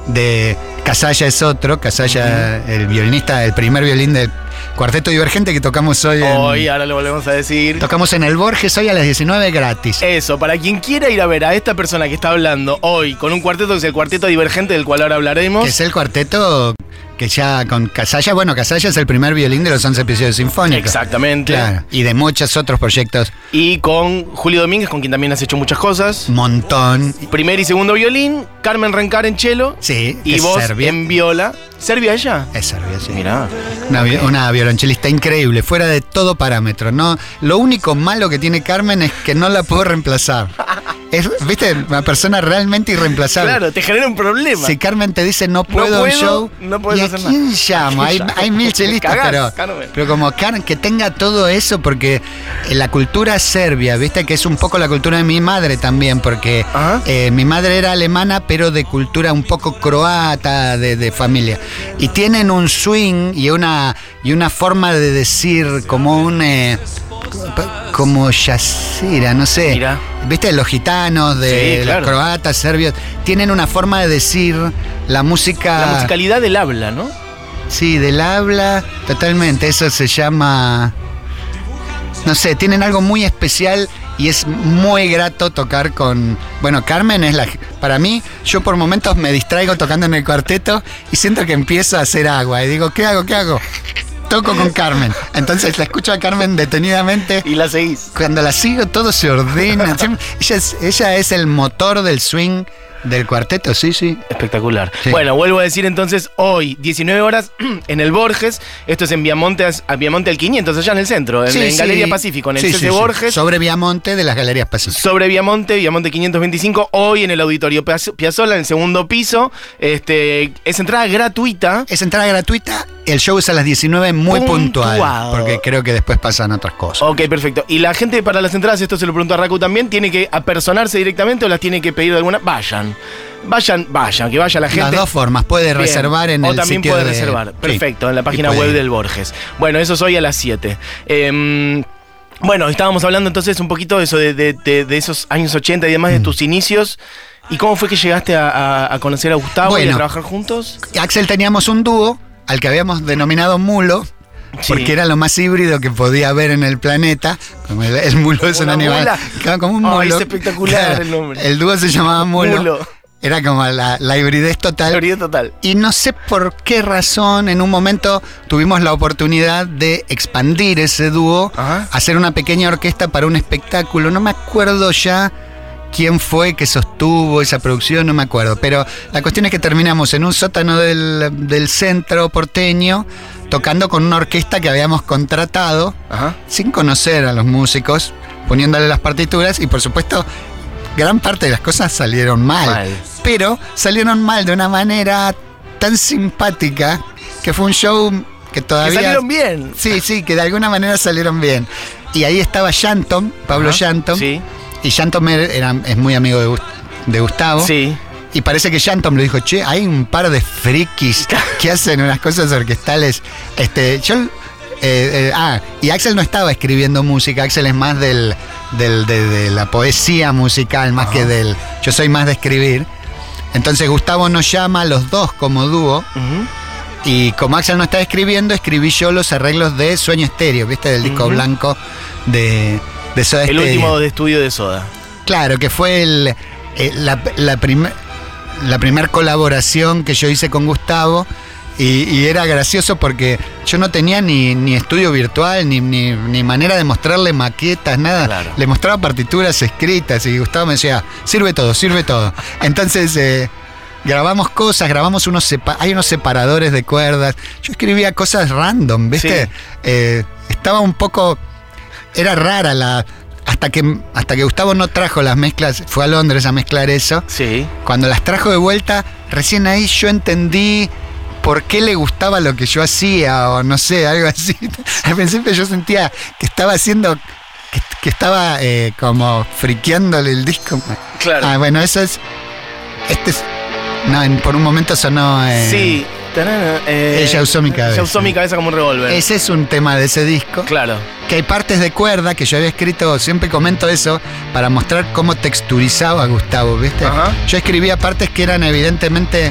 de Casalla es otro, Casalla, el violinista, el primer violín del cuarteto divergente que tocamos hoy en, Hoy, ahora lo volvemos a decir. tocamos en el Borges hoy a las 19 gratis. Eso, para quien quiera ir a ver a esta persona que está hablando hoy con un cuarteto que es el cuarteto divergente del cual ahora hablaremos. Que es el cuarteto que ya con Casalla, bueno, Casalla es el primer violín de los 11 episodios sinfónicos. Exactamente. Claro, y de muchos otros proyectos, Y con Julio Domínguez, con quien también has hecho muchas cosas. montón. Primer y segundo violín, Carmen Rencar en cello. Sí, Y vos serbia. en viola. ¿Serbia ella? Es serbia, sí. Mirá. Una, una violonchelista increíble, fuera de todo parámetro. No, lo único malo que tiene Carmen es que no la puedo reemplazar. Es, viste, una persona realmente irreemplazable. Claro, te genera un problema. Si Carmen te dice no puedo, un puedo, show, no puedes ¿y a quién nada? llamo? ¿A Hay, hay mil chelistas, Cagás, pero, pero como Carmen, que tenga todo eso, porque la cultura serbia, viste, que es un poco la cultura de mi madre también, porque eh, mi madre era alemana, pero de cultura un poco croata, de, de familia. Y tienen un swing y una, y una forma de decir como un... eh, como yacera, no sé. Mira. ¿Viste? Los gitanos, de Sí, claro. los croatas, serbios, tienen una forma de decir la música. La musicalidad del habla, ¿no? Sí, del habla, totalmente. Eso se llama. No sé, tienen algo muy especial y es muy grato tocar con. Bueno, Carmen es la. Para mí, yo por momentos me distraigo tocando en el cuarteto y siento que empiezo a hacer agua. Y digo, ¿qué hago? ¿Qué hago? Toco con Carmen. Entonces la escucho a Carmen detenidamente. Y la seguís. Cuando la sigo todo se ordena. Ella, es, ella es el motor del swing del cuarteto, sí, sí. Espectacular. Sí. Bueno, vuelvo a decir entonces, hoy, 19 horas, en el Borges. Esto es en Viamonte, a Viamonte al 500, allá en el centro, en, Sí, en sí. Galería Pacífico, en el CC. Borges. Sobre Viamonte de las Galerías Pacífico. Sobre Viamonte, Viamonte 525, hoy en el Auditorio Piaz- Piazzolla, en el segundo piso. Este, es entrada gratuita. Es entrada gratuita, el show es a las 19 muy puntual, Puntuado. porque creo que después pasan otras cosas. Ok, perfecto. Y la gente para las entradas, esto se lo pregunto a Raku también, ¿tiene que apersonarse directamente o las tiene que pedir de alguna? Vayan. Vayan, vayan, que vaya la gente. Las dos formas, puede Bien. reservar en o el también sitio puede de- reservar. Sí. Perfecto, en la página web del Borges. Bueno, eso es hoy a las 7. Em, bueno, estábamos hablando entonces un poquito de eso, de, de- de- de esos años 80 y demás, Mm. de tus inicios. ¿Y cómo fue que llegaste a, a- a conocer a Gustavo y a trabajar juntos? Axel teníamos un dúo al que habíamos denominado Mulo. Sí. Porque era lo más híbrido que podía haber en el planeta. Como el, el mulo es un ¿Una animal. mula? Como un Ay, mulo. es espectacular Claro, el nombre. El dúo se llamaba Mulo. Mulo. Era como la, la hibridez total. Teoría total. Y no sé por qué razón, en un momento tuvimos la oportunidad de expandir ese dúo, Ajá. hacer una pequeña orquesta para un espectáculo. No me acuerdo ya quién fue que sostuvo esa producción, no me acuerdo. Pero la cuestión es que terminamos en un sótano del, del centro porteño, tocando con una orquesta que habíamos contratado, Ajá. sin conocer a los músicos, poniéndole las partituras y por supuesto... Gran parte de las cosas salieron mal Mal. pero salieron mal de una manera tan simpática que fue un show que Que todavía... salieron bien. Sí, sí, que de alguna manera salieron bien. Y ahí estaba Shantom, Pablo Ajá. Shantom. Sí. Y Shantom era, era- es muy amigo de, Gus- de Gustavo. Sí. Y parece que Shantom le dijo, che, hay un par de frikis que hacen unas cosas orquestales. Este, yo... eh, eh, ah, y Axel no estaba escribiendo música, Axel es más del, del- de, de la poesía musical, más que del... Yo soy más de escribir. Entonces Gustavo nos llama a los dos como dúo. Y como Axel no estaba escribiendo, escribí yo los arreglos de Sueño Estéreo, ¿viste? Del disco blanco de, de Soda El Stereo. último de estudio de Soda. Claro, que fue el, eh, la, la, prim- la primer colaboración que yo hice con Gustavo. Y, y era gracioso porque yo no tenía ni, ni estudio virtual, ni, ni, ni manera de mostrarle maquetas, nada. Claro. Le mostraba partituras escritas y Gustavo me decía, sirve todo, sirve todo. Entonces eh, grabamos cosas, grabamos unos hay unos separadores de cuerdas. Yo escribía cosas random, ¿viste? Sí. Eh, estaba un poco era rara la. Hasta que, hasta que Gustavo no trajo las mezclas, fue a Londres a mezclar eso. Sí. Cuando las trajo de vuelta, recién ahí yo entendí por qué le gustaba lo que yo hacía, o no sé, algo así. Al principio yo sentía que estaba haciendo. que, que estaba eh, como friqueándole el disco. Claro. Ah, bueno, eso es. Este es. No, en- por un momento sonó. eh, Sí. Eh, Ella usó mi cabeza. Ella usó mi cabeza como un revólver. Ese es un tema de ese disco. Claro. que hay partes de cuerda que yo había escrito, siempre comento eso, para mostrar cómo texturizaba a Gustavo, ¿viste? Ajá. Yo escribía partes que eran evidentemente.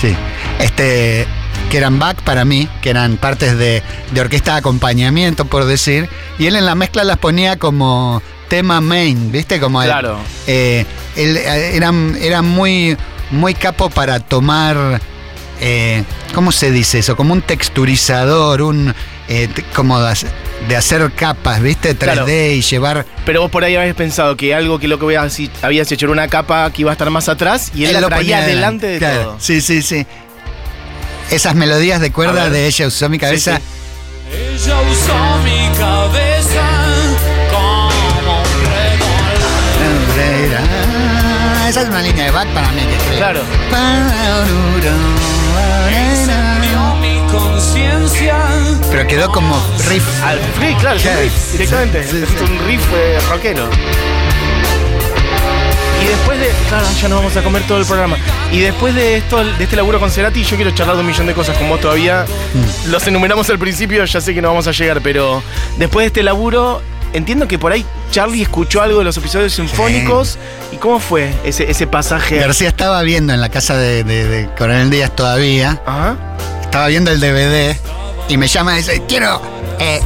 Sí. Este. que eran back para mí, que eran partes de, de orquesta de acompañamiento, por decir, y él en la mezcla las ponía como tema main, ¿viste? Como el- Claro. eh, él eh, era, era muy, muy capo para tomar eh, ¿cómo se dice eso? Como un texturizador, un eh, como de hacer- capas, ¿viste? 3D Claro. y llevar. Pero vos por ahí habías pensado que algo que lo que voy a decir- habías hecho era una capa que iba a estar más atrás y él, la lo traía ponía delante de Claro, todo. Sí, sí, sí. Esas melodías de cuerda de ella usó mi cabeza. sí. Ella usó mi cabeza Esa es una línea de back para mí que creo. Claro. Pero quedó como riff. Al riff, claro, es un riff, directamente. Sí, sí, es sí. un riff eh, rockero. Y después de. Claro, ya nos vamos a comer todo el programa. Y después de esto, de este laburo con Cerati, yo quiero charlar de un millón de cosas con vos todavía. Mm. Los enumeramos al principio, ya sé que no vamos a llegar, pero después de este laburo, entiendo que por ahí Charlie escuchó algo de los episodios sinfónicos. ¿Y cómo fue ese, ese pasaje? García estaba viendo en la casa de, de- de Coronel Díaz todavía. Ajá. Estaba viendo el DVD y me llama y dice: Quiero. eh,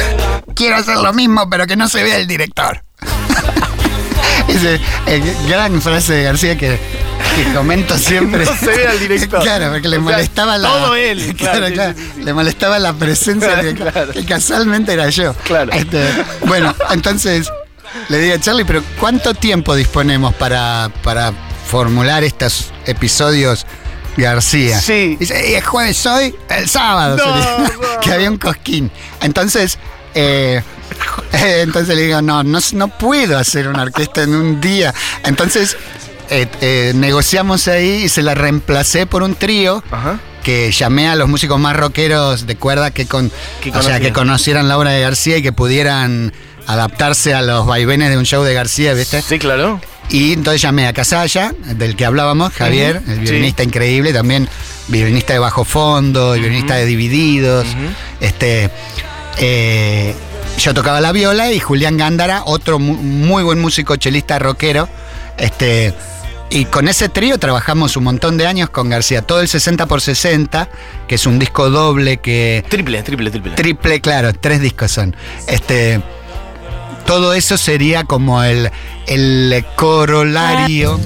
quiero hacer lo mismo, pero que no se vea el director. Dice, eh, gran frase de García que, que comento siempre. No se vea el director. Claro, porque le O sea, molestaba la. todo él, claro, claro. sí, sí, sí. Le molestaba la presencia Claro. que casualmente era yo. Claro. Este, bueno, entonces le digo a Charlie, pero ¿cuánto tiempo disponemos para, para formular estos episodios García? Sí. Dice, "Y es jueves hoy, el sábado. No, sería". no. que había un cosquín. Entonces, eh, entonces le digo, no, no, no puedo hacer una orquesta en un día. Entonces, eh, eh, negociamos ahí y se la reemplacé por un trío Ajá. que llamé a los músicos más rockeros de cuerda que con o sea que conocieran la obra de García y que pudieran adaptarse a los vaivenes de un show de García, ¿viste? Sí, claro. Y entonces llamé a Casalla, del que hablábamos, Javier, el violinista increíble, también violinista de bajo fondo, violinista de divididos. Este eh, yo tocaba la viola y Julián Gándara, otro mu- muy buen músico chelista rockero. Este, y con ese trío trabajamos un montón de años con García, todo el 60 por 60, que es un disco doble que Triple, triple, triple. triple, claro, tres discos son. Este, todo eso sería como el, el corolario,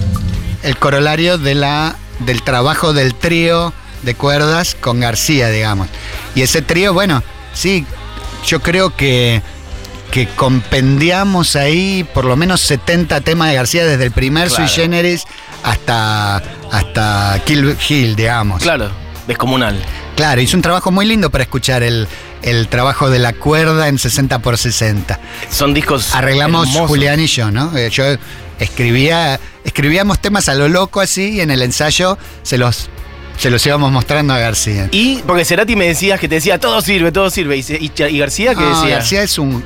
el corolario de la, del trabajo del trío de cuerdas con García, digamos. Y ese trío, bueno, sí, yo creo que, que compendiamos ahí por lo menos 70 temas de García desde el primer Claro. Sui Generis hasta, hasta Kill Hill, digamos. Claro, descomunal. Claro, hizo un trabajo muy lindo para escuchar el, el trabajo de la cuerda en 60 por 60. Son discos. Arreglamos hermosos. Julián y yo, ¿no? Eh, Yo escribía, escribíamos temas a lo loco así y en el ensayo se los, se los íbamos mostrando a García. Y porque Cerati me decías que te decía todo sirve, todo sirve. Y, García, ¿qué No, decía? García es un.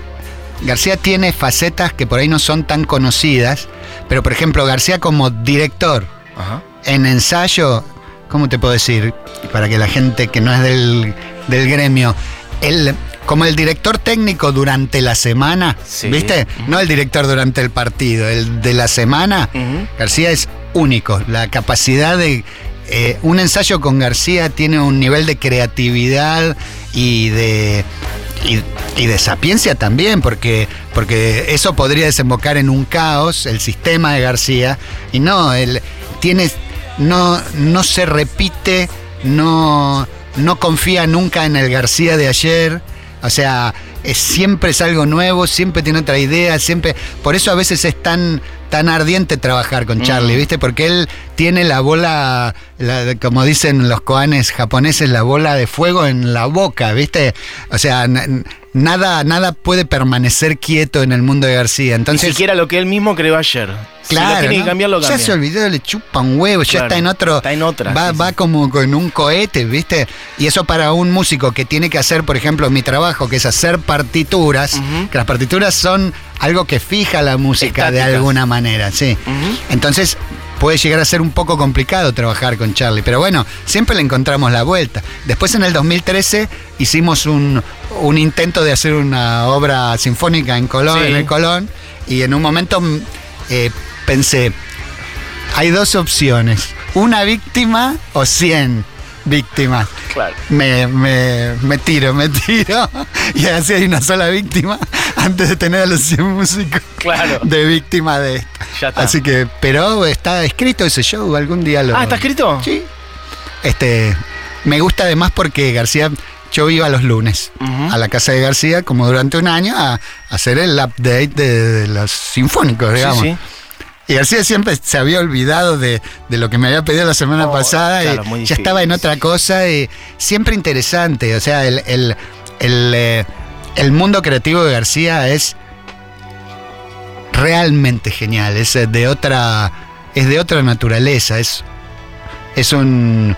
García tiene facetas que por ahí no son tan conocidas, pero por ejemplo, García como director Ajá. en ensayo, ¿cómo te puedo decir? Para que la gente que no es del, del gremio, él, como el director técnico durante la semana, Sí. ¿viste? No el director durante el partido, el de la semana. García es único. La capacidad de. eh, un ensayo con García tiene un nivel de creatividad y de. Y, y de sapiencia también, porque, porque eso podría desembocar en un caos, el sistema de García, y no, él tiene, no, no se repite, no, no confía nunca en el García de ayer, o sea, es- siempre es algo nuevo, siempre tiene otra idea, siempre. Por eso a veces es tan, tan ardiente trabajar con Charlie, Mm. ¿viste? Porque él tiene la bola, la- como dicen los koanes japoneses, la bola de fuego en la boca, ¿viste? O sea, nada, nada puede permanecer quieto en el mundo de García. Ni Entonces, siquiera lo que él mismo creó ayer. si Claro, lo tiene ¿no? que cambiar, lo Ya cambia. se olvidó, le chupa un huevo, ya está en otro. está en otra, Va, sí, va sí. como con un cohete, ¿viste? Y eso para un músico que tiene que hacer, por ejemplo, mi trabajo, que es hacer partituras, que las partituras son algo que fija la música de alguna manera, sí. Entonces puede llegar a ser un poco complicado trabajar con Charlie, pero bueno, siempre le encontramos la vuelta. Después en el 2013 hicimos un, un intento de hacer una obra sinfónica en Colón, Sí. en el Colón, y en un momento mm, eh, pensé, hay dos opciones, una víctima o 100 víctimas. Claro. Me, me, me tiro, me tiro. Y así hay una sola víctima antes de tener a los 100 músicos Claro. de víctima de esto. Ya está. Así que, pero está escrito ese show, algún día lo. Ah, ¿está escrito? Sí. Este, me gusta además porque García, yo iba los lunes a la casa de García como durante un año a, a hacer el update de, de los sinfónicos, digamos. Sí, sí. Y García siempre se había olvidado de, de lo que me había pedido la semana Oh, pasada claro, y ya estaba en otra cosa y siempre interesante. O sea, el, el, el, eh, el mundo creativo de García es realmente genial. Es eh, de otra, es de otra naturaleza. Es, es un.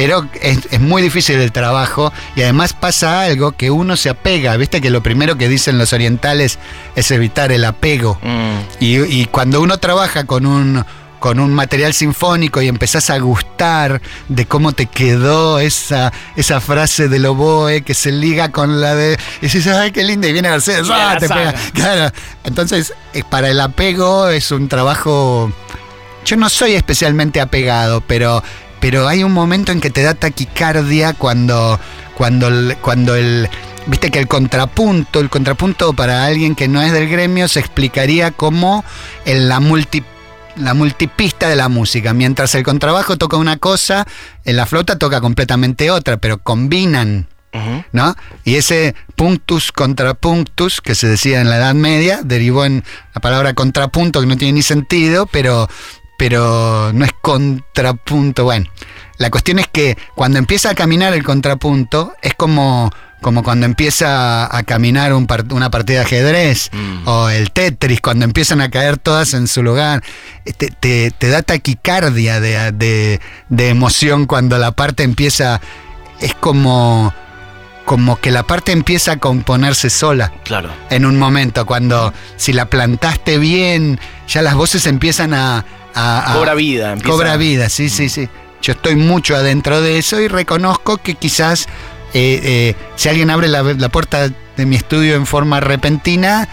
Pero es, es muy difícil el trabajo y además pasa algo que uno se apega. Viste que lo primero que dicen los orientales es evitar el apego. Mm. Y, y cuando uno trabaja con un, con un material sinfónico y empezás a gustar de cómo te quedó esa, esa frase del oboe que se liga con la de. Y dices, ay, qué linda, y viene García, Y ¡ah! la te saga. pega. Claro. Entonces, para el apego es un trabajo. Yo no soy especialmente apegado, pero, pero hay un momento en que te da taquicardia cuando, cuando, el, cuando el. Viste que el contrapunto, el contrapunto para alguien que no es del gremio se explicaría como en la multi la multipista de la música. Mientras el contrabajo toca una cosa, en la flauta toca completamente otra, pero combinan. ¿no? Y ese punctus contrapunctus que se decía en la Edad Media derivó en la palabra contrapunto que no tiene ni sentido, pero, pero no es contrapunto. Bueno, la cuestión es que cuando empieza a caminar el contrapunto es como, como cuando empieza a caminar un una partida de ajedrez Mm. o el Tetris, cuando empiezan a caer todas en su lugar. Te, te- te da taquicardia de, de- de emoción cuando la parte empieza. Es como, como que la parte empieza a componerse sola Claro. en un momento. Cuando si la plantaste bien, ya las voces empiezan a. a- a- Cobra vida. empieza- Cobra vida, sí, sí, sí. Yo estoy mucho adentro de eso y reconozco que quizás eh, eh, si alguien abre la, la puerta de mi estudio en forma repentina,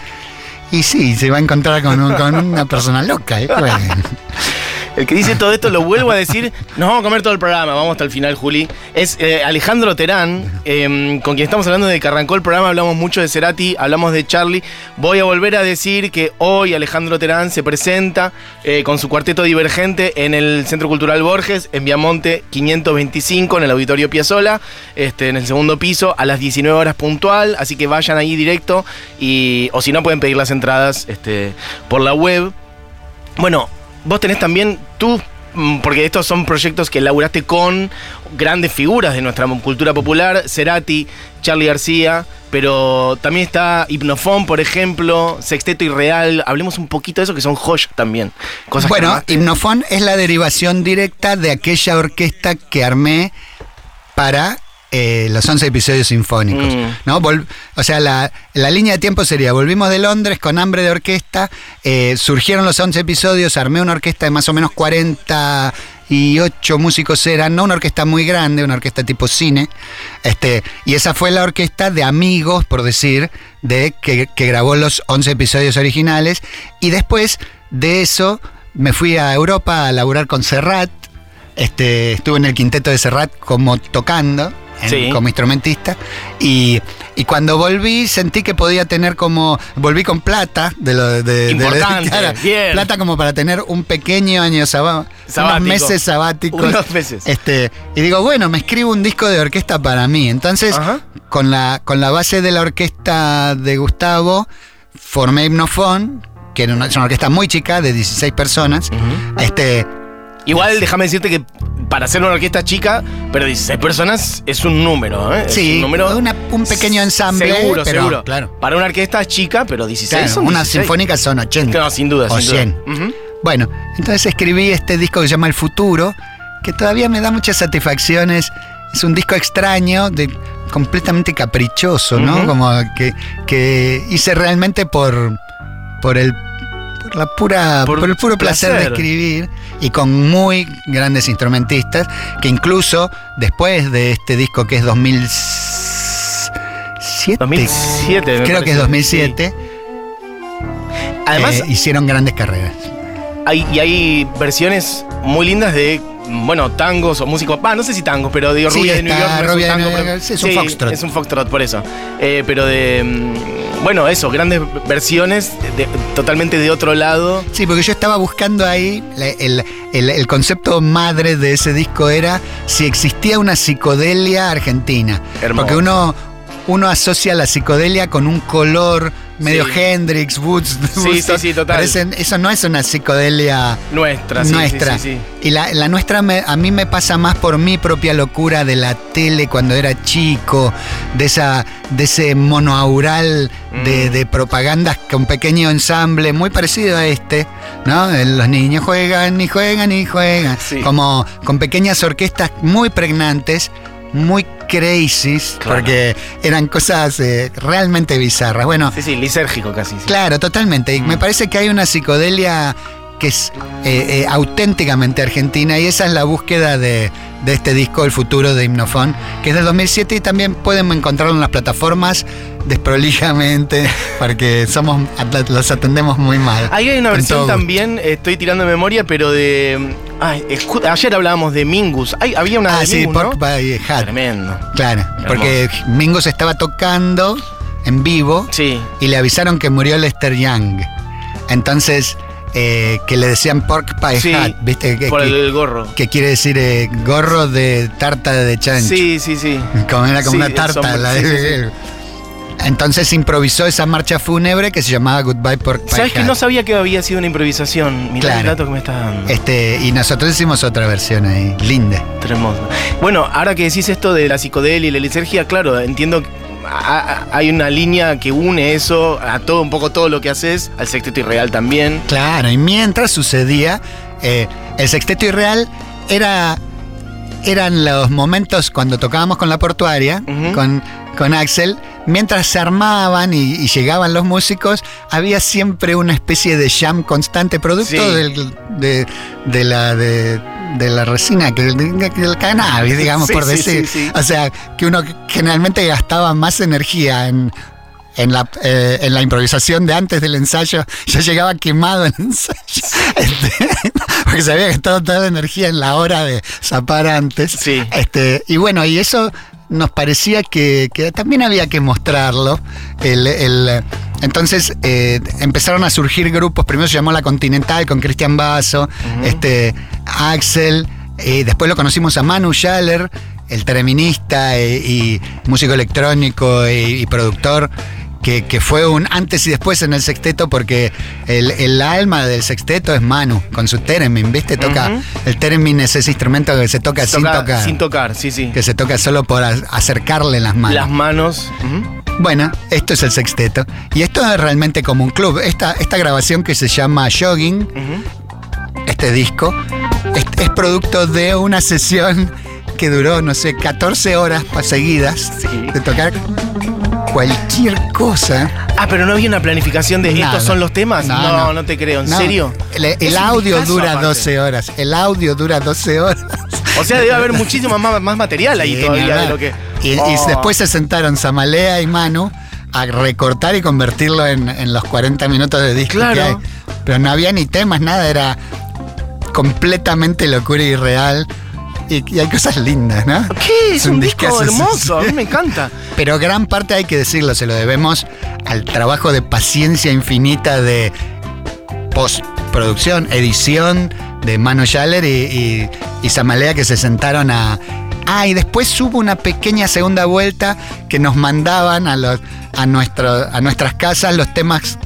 y sí, se va a encontrar con, un- con una persona loca. ¿eh? Bueno. El que dice todo esto, lo vuelvo a decir, nos vamos a comer todo el programa, vamos hasta el final, Juli. Es eh, Alejandro Terán, eh, con quien estamos hablando de que arrancó el programa, hablamos mucho de Cerati, hablamos de Charlie. Voy a volver a decir que hoy Alejandro Terán se presenta eh, con su cuarteto divergente en el Centro Cultural Borges, en Viamonte 525, en el Auditorio Piazzola, este, en el segundo piso, a las 19 horas puntual, así que vayan ahí directo y, o si no pueden pedir las entradas este, por la web. Bueno, vos tenés también tú, mm, porque estos son proyectos que laburaste con grandes figuras de nuestra cultura popular, Cerati, Charlie García, pero también está Hipnofón, por ejemplo, Sexteto Irreal. Hablemos un poquito de eso, que son joyas también. Cosas que Bueno, armaste. Hipnofón es la derivación directa de aquella orquesta que armé para eh, los 11 episodios sinfónicos. Mm. ¿no? Vol- o sea, la, la línea de tiempo sería, volvimos de Londres con hambre de orquesta, eh, surgieron los 11 episodios, armé una orquesta de más o menos 48 músicos eran, no una orquesta muy grande, una orquesta tipo cine, este, y esa fue la orquesta de amigos, por decir, de que, que grabó los 11 episodios originales, y después de eso me fui a Europa a laburar con Serrat, este, estuve en el quinteto de Serrat como tocando, en- Sí. como instrumentista, y, y cuando volví sentí que podía tener como, volví con plata, de lo de, de- Importante, bien. plata como para tener un pequeño año sabá- Sabático. unos meses sabáticos. Unos meses. Este, y digo, bueno, me escribo un disco de orquesta para mí. Entonces, Ajá. con la, con la base de la orquesta de Gustavo, formé Hipnofón, que es una orquesta muy chica, de 16 personas. Este, Igual déjame decirte que para hacer una orquesta chica, pero 16 personas es un número, ¿eh? Es sí, un número. una- un pequeño ensamble. Seguro, pero, seguro. Claro. Para una orquesta chica, pero 16 Claro, son una 16. sinfónica son 80. No, sin duda, o sin 100. duda. Ujú. Bueno, entonces escribí este disco que se llama El Futuro, que todavía me da muchas satisfacciones. Es un disco extraño, de, completamente caprichoso, ¿no? Como que, que hice realmente por, por el por la pura Por por, el puro placer. placer. de escribir y con muy grandes instrumentistas que incluso después de este disco que es 2007 2007, me creo que es 2007 Además, eh, hicieron grandes carreras hay, y hay versiones muy lindas de, bueno, tangos o música. Ah, no sé si tangos, pero digo, Sí, Rubia de New York. no es un tango, pero- es un sí, foxtrot. Es un foxtrot, por eso. Eh, pero de. Bueno, eso, grandes versiones de- totalmente de otro lado. Sí, porque yo estaba buscando ahí, el, el- el concepto madre de ese disco era si existía una psicodelia argentina. Hermoso. Porque uno, uno asocia la psicodelia con un color medio Sí. Hendrix, Woods. Sí, Woodstock. sí, sí, total. Parecen- eso no es una psicodelia Nuestra, nuestra. Y la, la nuestra me- a mí me pasa más por mi propia locura de la tele cuando era chico, de esa de ese monoaural de, Mm. de propagandas con pequeño ensamble, muy parecido a este, ¿no? Eh, Los niños juegan y juegan y juegan, Sí. como con pequeñas orquestas muy pregnantes, muy crazy, Claro. porque eran cosas eh, realmente bizarras. Bueno, Sí, sí, lisérgico casi. sí. Claro, totalmente. Y me Mm. parece que hay una psicodelia que es eh, eh, auténticamente argentina y esa es la búsqueda de, de este disco, El futuro de Himnofón, que es del 2007 y también pueden encontrarlo en las plataformas desprolijamente porque somos los atendemos muy mal. Ahí hay una versión también, estoy tirando de memoria, pero de. Ay, ayer hablábamos de Mingus. Ay, había una Ah, de sí, Mingus, Pork ¿no? by Hat. Tremendo. Claro, porque Mingus estaba tocando en vivo Sí. y le avisaron que murió Lester Young. Entonces, eh, que le decían Pork Pie Sí, Hat, ¿viste? Que, por el, gorro. que quiere decir eh, gorro de tarta de chancho. Sí, sí, sí. Como era como Sí, una tarta. la de- Entonces improvisó esa marcha fúnebre que se llamaba Goodbye Pie ¿Sabes que no sabía que había sido una improvisación? Mirá el Claro. dato que me estás dando. Este, y nosotros hicimos otra versión ahí, linda. Tremendo. Bueno, ahora que decís esto de la psicodelia y la lisergia, claro, entiendo que hay una línea que une eso a todo, un poco todo lo que haces, al sexteto irreal también. Claro, y mientras sucedía, eh, el sexteto irreal era, eran los momentos cuando tocábamos con la portuaria, con, con Axel, mientras se armaban y, y llegaban los músicos, había siempre una especie de jam constante, producto Sí. del- de, de la... De, de la resina, que del, cannabis, digamos, Sí, por decir. sí. O sea, que uno generalmente gastaba más energía en, en la, eh, en la improvisación de antes del ensayo. Yo llegaba quemado en el ensayo. Este, porque se había gastado toda la energía en la hora de zapar antes. Sí. Este, y bueno, y eso nos parecía que, que también había que mostrarlo. El, el, entonces eh, empezaron a surgir grupos. Primero se llamó La Continental con Cristian Basso, este, Axel. eh, después lo conocimos a Manu Schaller, el terminista eh, y músico electrónico eh, y, y productor. Que, que fue un antes y después en el sexteto porque el, el alma del sexteto es Manu, con su theremin, ¿viste? Toca. El theremin es ese instrumento que se toca, sin Toca- tocar Sin tocar, sí, sí. que se toca solo por acercarle las manos. Las manos. Bueno, esto es el sexteto. Y esto es realmente como un club. Esta, esta grabación que se llama Jogging, este disco, es, es producto de una sesión que duró, no sé, 14 horas seguidas Sí. de tocar cualquier cosa. Ah, pero no había una planificación de Nada. estos son los temas. No, No, no, no. te creo. ¿En No, serio? El, audio dura aparte. 12 horas. El audio dura 12 horas. O sea, debe haber muchísimo más, más material ahí Sí, todavía de lo que. Y, y Oh. después se sentaron Samalea y Manu a recortar y convertirlo en, en los 40 minutos de disco Claro. que hay. Pero no había ni temas, nada, era completamente locura y real. Y, y hay cosas lindas, ¿no? ¿Qué? Es, un, disco hermoso. A mí me encanta. Pero gran parte hay que decirlo, se lo debemos al trabajo de paciencia infinita de postproducción, edición de Mano Schaller y, y, y Samalea que se sentaron a. Ah, y después hubo una pequeña segunda vuelta que nos mandaban a, los, a, nuestro, a nuestras casas los temas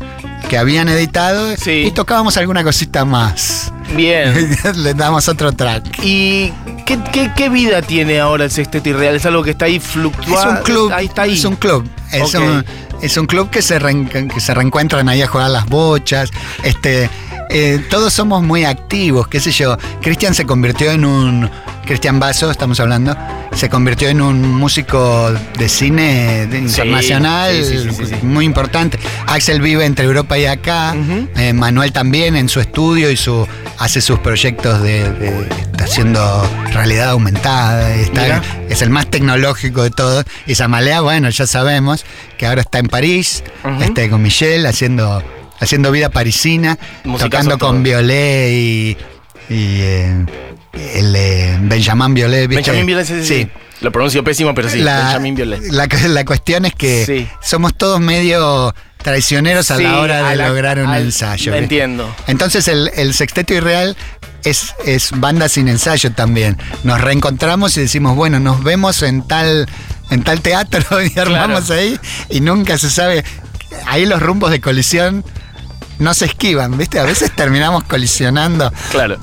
que habían editado Sí. y tocábamos alguna cosita más. Bien. Le damos otro track. ¿Y qué, qué- qué vida tiene ahora el Sexteto Irreal? ¿Es algo que está ahí Es fluctuando? un club. Ahí está ahí. Es un club. Es, un, es un club que se, reenc- que se reencuentran ahí a jugar las bochas. Este, eh, todos somos muy activos, qué sé yo. Cristian se convirtió en un. Cristian Basso, estamos hablando. Se convirtió en un músico de cine de- internacional sí, sí, sí, sí, sí. muy importante. Axel vive entre Europa y acá. Eh, Manuel también en su estudio y su hace sus proyectos de, de- está haciendo realidad aumentada. Está, Mira. es el más tecnológico de todos. Y Samalea, bueno, ya sabemos que ahora está en París, este, con Michelle, haciendo, haciendo vida parisina, Musicazo tocando todo. con Violet y, y, eh, el eh, Benjamin Violet. ¿viste? Benjamin Violet, sí, sí, sí. Lo pronuncio pésimo, pero sí, la, Benjamin Biolay. la, la cuestión es que Sí. somos todos medio traicioneros a Sí, la hora de la- lograr un al- ensayo. Entiendo. Entonces el, el sexteto irreal es, es banda sin ensayo también. Nos reencontramos y decimos, bueno, nos vemos en tal, en tal teatro y armamos ahí y nunca se sabe. Ahí los rumbos de colisión no se esquivan, ¿viste? A veces terminamos colisionando. Claro.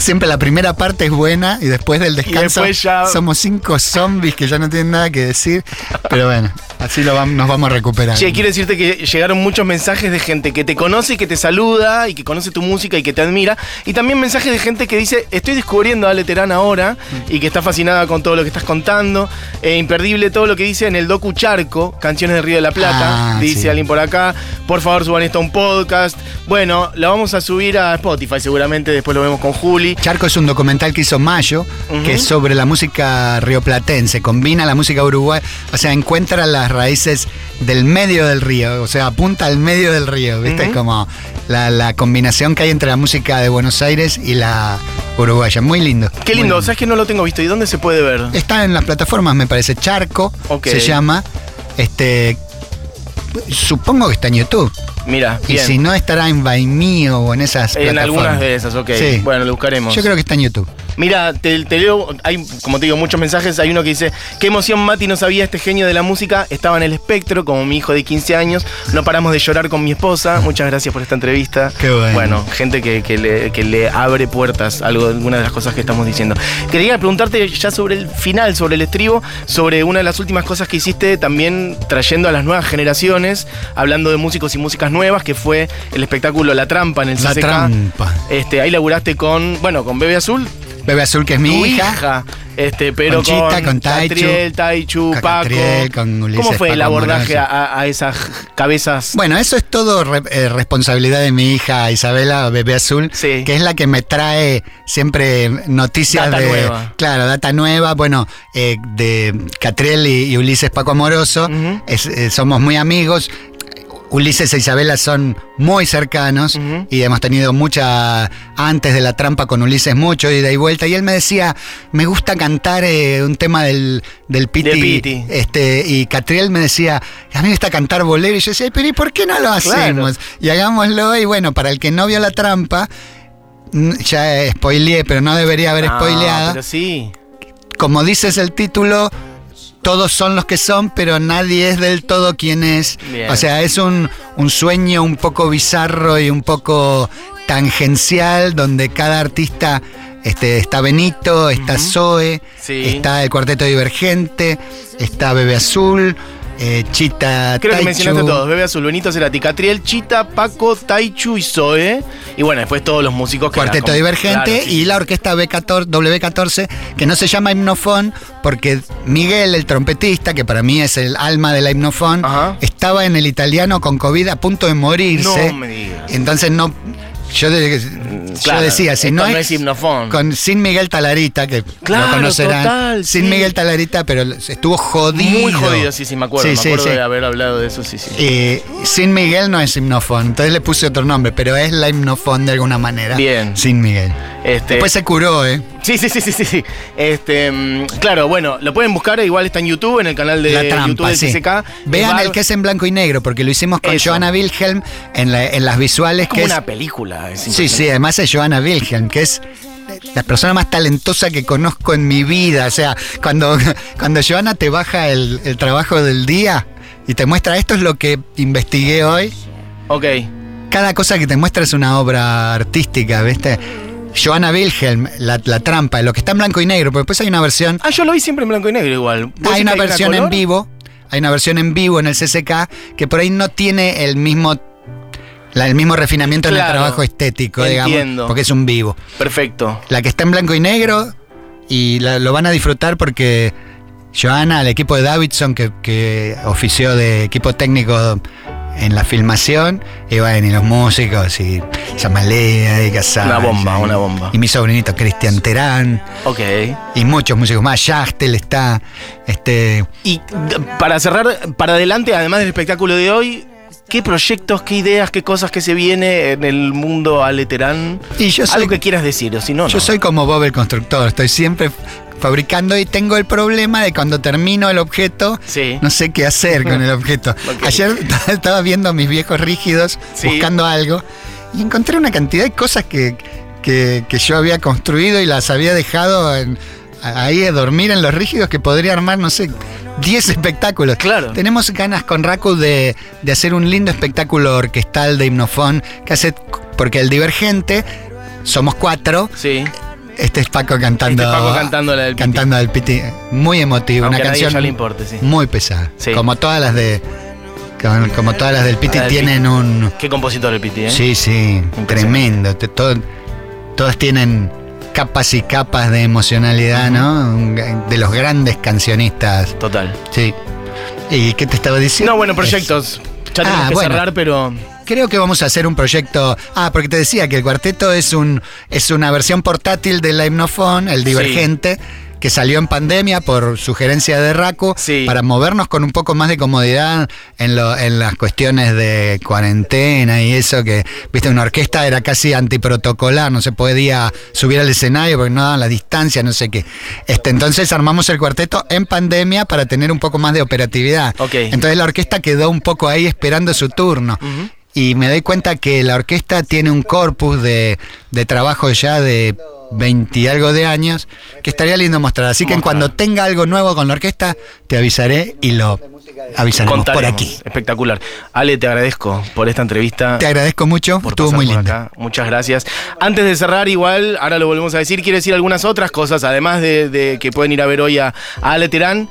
Siempre la primera parte es buena y después del descanso después ya- somos cinco zombies que ya no tienen nada que decir. Pero bueno, así lo nos vamos recuperando. Che, quiero decirte que llegaron muchos mensajes de gente que te conoce y que te saluda y que conoce tu música y que te admira. Y también mensajes de gente que dice, estoy descubriendo a Ale Terán ahora y que está fascinada con todo lo que estás contando. Eh, imperdible todo lo que dice en el docu Charco, Canciones del Río de la Plata. Ah, dice sí. alguien por acá. Por favor, suban esto a un podcast. Bueno, lo vamos a subir a Spotify seguramente, después lo vemos con Juli. Charco es un documental que hizo Mayo, que es sobre la música rioplatense, combina la música uruguaya, o sea, encuentra las raíces del medio del río, o sea, apunta al medio del río, ¿viste? Ujú. Como la, la combinación que hay entre la música de Buenos Aires y la uruguaya. Muy lindo. Qué muy lindo, ¿sabes que no lo tengo visto? ¿Y dónde se puede ver? Está en las plataformas, me parece. Charco se llama. Este. Supongo que está en YouTube. Mira, Y bien. si no, estará en Vimeo o en esas en plataformas. algunas de esas, ok. Sí. Bueno, lo buscaremos. Yo creo que está en YouTube. Mira, te, te leo, hay, como te digo, muchos mensajes. Hay uno que dice, qué emoción Mati no sabía este genio de la música. Estaba en el espectro, como mi hijo de 15 años. No paramos de llorar con mi esposa. Muchas gracias por esta entrevista. Qué bueno. Bueno, gente que, que le, que le abre puertas algo, alguna de las cosas que estamos diciendo. Quería preguntarte ya sobre el final, sobre el estribo, sobre una de las últimas cosas que hiciste también trayendo a las nuevas generaciones, hablando de músicos y músicas nuevas, que fue el espectáculo La Trampa en el La CCK. Trampa. Este, ahí laburaste con, bueno, con Bebe Azul, Bebe Azul, que es mi hija. hija. Este, pero Con Chita, con, con Taichu. Catriel, Taichu, Con Paco. Catriel, con Ulises, ¿Cómo fue el abordaje a, a esas cabezas? Bueno, eso es todo re- eh, responsabilidad de mi hija Isabela Bebé Azul, Sí. que es la que me trae siempre noticias Data de. nueva. Claro, data nueva. Bueno, eh, de Catriel y, y Ulises Paco Amoroso. Es- eh, somos muy amigos. Ulises e Isabela son muy cercanos y hemos tenido mucha, antes de la trampa con Ulises, mucho ida y vuelta. Y él me decía, me gusta cantar eh, un tema del, del Piti. Este, y Catriel me decía, a mí me gusta cantar bolero. Y yo decía, pero ¿y por qué no lo hacemos? Y hagámoslo. Y bueno, para el que no vio la trampa, mm, ya spoileé, pero no debería haber Ah, spoileado. Pero sí. Como dices el título, todos son los que son, pero nadie es del todo quien es. Bien. O sea, es un, un sueño un poco bizarro y un poco tangencial, donde cada artista este, está Benito, está Zoe, Sí. está el Cuarteto Divergente, está Bebe Azul, eh, Chita Creo que Taichu. mencionaste todos. Bebe Azul, Benito Cerati, Catriel, Chita, Paco, Taichu y Zoe. Y bueno, después todos los músicos que Cuarteto como- Divergente Claro, sí, y la orquesta B14, W14, que no se llama himnofón porque Miguel, el trompetista, que para mí es el alma de la himnofón, Ajá. estaba en el italiano con COVID a punto de morirse. No me digas. Entonces no. Yo, yo decía, si no, no es himnofón. Con, sin Miguel Talarita, que Claro, lo conocerán. total, sin sí. Miguel Talarita, pero estuvo jodido. Muy jodido, sí, sí, me acuerdo. Sí, me acuerdo sí. de haber hablado de eso, sí, sí. Eh, sin Miguel no es himnofón, entonces le puse otro nombre, pero es la himnofón de alguna manera. Bien. Sin Miguel. Este, Después se curó, ¿eh? Sí, sí, sí, sí, sí. Este, mm, claro, bueno, lo pueden buscar, igual está en YouTube, en el canal de La YouTube trampa, del sí. CCK. Vean Es el que es en blanco y negro, porque lo hicimos con Eso. Johanna Wilhelm en, la- en las visuales. como que una es, película. es sí, sí, además es Johanna Wilhelm, que es la persona más talentosa que conozco en mi vida. O sea, cuando, cuando Johanna te baja el, el trabajo del día y te muestra esto es lo que investigué hoy. Ok. Cada cosa que te muestra es una obra artística, ¿viste? Johanna Wilhelm, la, la trampa, lo que está en blanco y negro, porque después hay una versión Ah, yo lo vi siempre en blanco y negro igual. ¿Vos Hay una versión en vivo, hay una versión en vivo en el CCK que por ahí no tiene el mismo la- el mismo refinamiento en el trabajo estético, entiendo. digamos, porque es un vivo. Perfecto. La que está en blanco y negro y la- lo van a disfrutar porque Joana, el equipo de Davidson que, que ofició de equipo técnico en la filmación, y bueno, y los músicos, y Samalea, y Casal. Una bomba, una bomba. Y mi sobrinito Cristian Terán, Ok. y muchos músicos más. Yachtel está, este, Y para cerrar, para adelante, además del espectáculo de hoy, ¿Qué proyectos, qué ideas, qué cosas que se viene en el mundo aleterán? Y yo soy- Algo que quieras decir, o si no, no. Yo soy como Bob el constructor, estoy siempre fabricando y tengo el problema de cuando termino el objeto, Sí. no sé qué hacer con el objeto. Ayer estaba viendo mis viejos rígidos, Sí. buscando algo, y encontré una cantidad de cosas que, que- que yo había construido y las había dejado en- ahí a dormir en los rígidos que podría armar, no sé, 10 espectáculos. Claro. Tenemos ganas con Raku de, de hacer un lindo espectáculo orquestal de himnofón, que hace, porque el divergente, somos cuatro, Sí. este es Paco cantando. Este es Paco cantando la del Piti. Cantando del Piti. Muy emotivo, Aunque una a nadie canción ya le importe, sí. muy pesada. Sí. Como todas las de. Como, todas las del Piti La del tienen un. Qué compositor el Piti, ¿eh? Sí, sí, tremendo. Te- todo- todas tienen capas y capas de emocionalidad, ¿no? De los grandes cancionistas. Total. Sí. ¿Y qué te estaba diciendo? No, bueno, proyectos. Ya tenemos Ah, que bueno. cerrar, pero. Creo que vamos a hacer un proyecto. Ah, porque te decía que el cuarteto es un es una versión portátil de la himnofón, el divergente, que salió en pandemia por sugerencia de Sí. para movernos con un poco más de comodidad en, lo- en las cuestiones de cuarentena y eso que, viste, una orquesta era casi antiprotocolar, no se podía subir al escenario porque no daban la distancia, no sé qué. Este, entonces armamos el cuarteto en pandemia para tener un poco más de operatividad. Entonces la orquesta quedó un poco ahí esperando su turno. Y me doy cuenta que la orquesta tiene un corpus de, de trabajo ya de 20 y algo de años que estaría lindo mostrar. Así que cuando tenga algo nuevo con la orquesta, te avisaré y lo avisaremos por Contaremos. aquí. Espectacular. Ale, te agradezco por esta entrevista. Te agradezco mucho, por estuvo muy por acá. Muchas gracias. Antes de cerrar, igual, ahora lo volvemos a decir, quiero decir algunas otras cosas, además de, de que pueden ir a ver hoy a, a Ale Terán.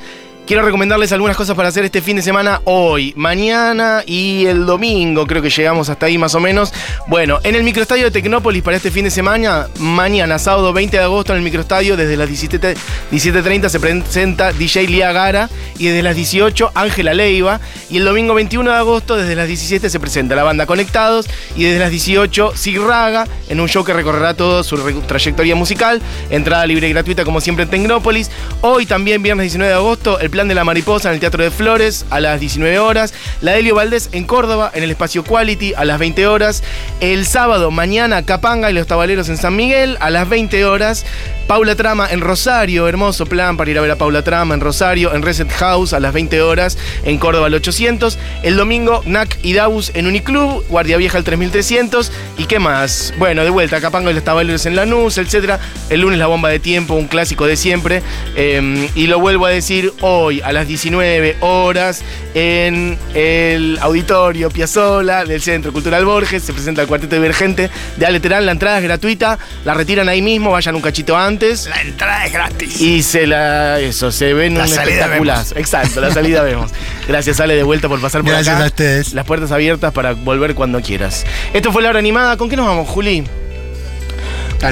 Quiero recomendarles algunas cosas para hacer este fin de semana, hoy, mañana y el domingo, creo que llegamos hasta ahí más o menos. Bueno, en el microestadio de Tecnópolis para este fin de semana, mañana, sábado 20 de agosto en el microestadio, desde las 17 17.30 se presenta DJ Lía Gara y desde las 18 Ángela Leiva. Y el domingo 21 de agosto, desde las 17 se presenta la banda Conectados y desde las 18 Sig Raga en un show que recorrerá toda su trayectoria musical. Entrada libre y gratuita como siempre en Tecnópolis. Hoy también, viernes 19 de agosto, el de la mariposa en el Teatro de Flores a las 19 horas. La Delio Valdés en Córdoba en el espacio Quality a las 20 horas. El sábado, mañana, Capanga y los Tabaleros en San Miguel a las 20 horas. Paula Trama en Rosario, hermoso plan para ir a ver a Paula Trama en Rosario, en Reset House a las 20 horas, en Córdoba al 800. El domingo, NAC y Daus en Uniclub, Guardia Vieja al 3300. ¿Y qué más? Bueno, de vuelta, Capanga y los Tabaleros en Lanús, etc. El lunes, la bomba de tiempo, un clásico de siempre. Eh, y lo vuelvo a decir hoy a las 19 horas en el auditorio Piazzola del Centro Cultural Borges. Se presenta el cuarteto divergente de Ale Terán. La entrada es gratuita, la retiran ahí mismo, vayan un cachito antes. La entrada es gratis. Y se la. Eso, se ven La un salida espectaculazo. Exacto, la salida vemos. Gracias, Ale, de vuelta por pasar por Gracias acá. a ustedes. Las puertas abiertas para volver cuando quieras. Esto fue la hora animada. ¿Con qué nos vamos, Juli?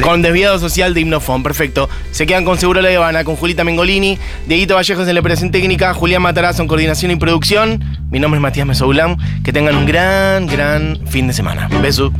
Con desviado social de Himnofón, perfecto. Se quedan con Seguro La Habana, con Julita Mengolini, Dieguito Vallejos en la operación técnica, Julián Matarazo en coordinación y producción. Mi nombre es Matías Mesoulam. Que tengan un gran, gran fin de semana. Beso.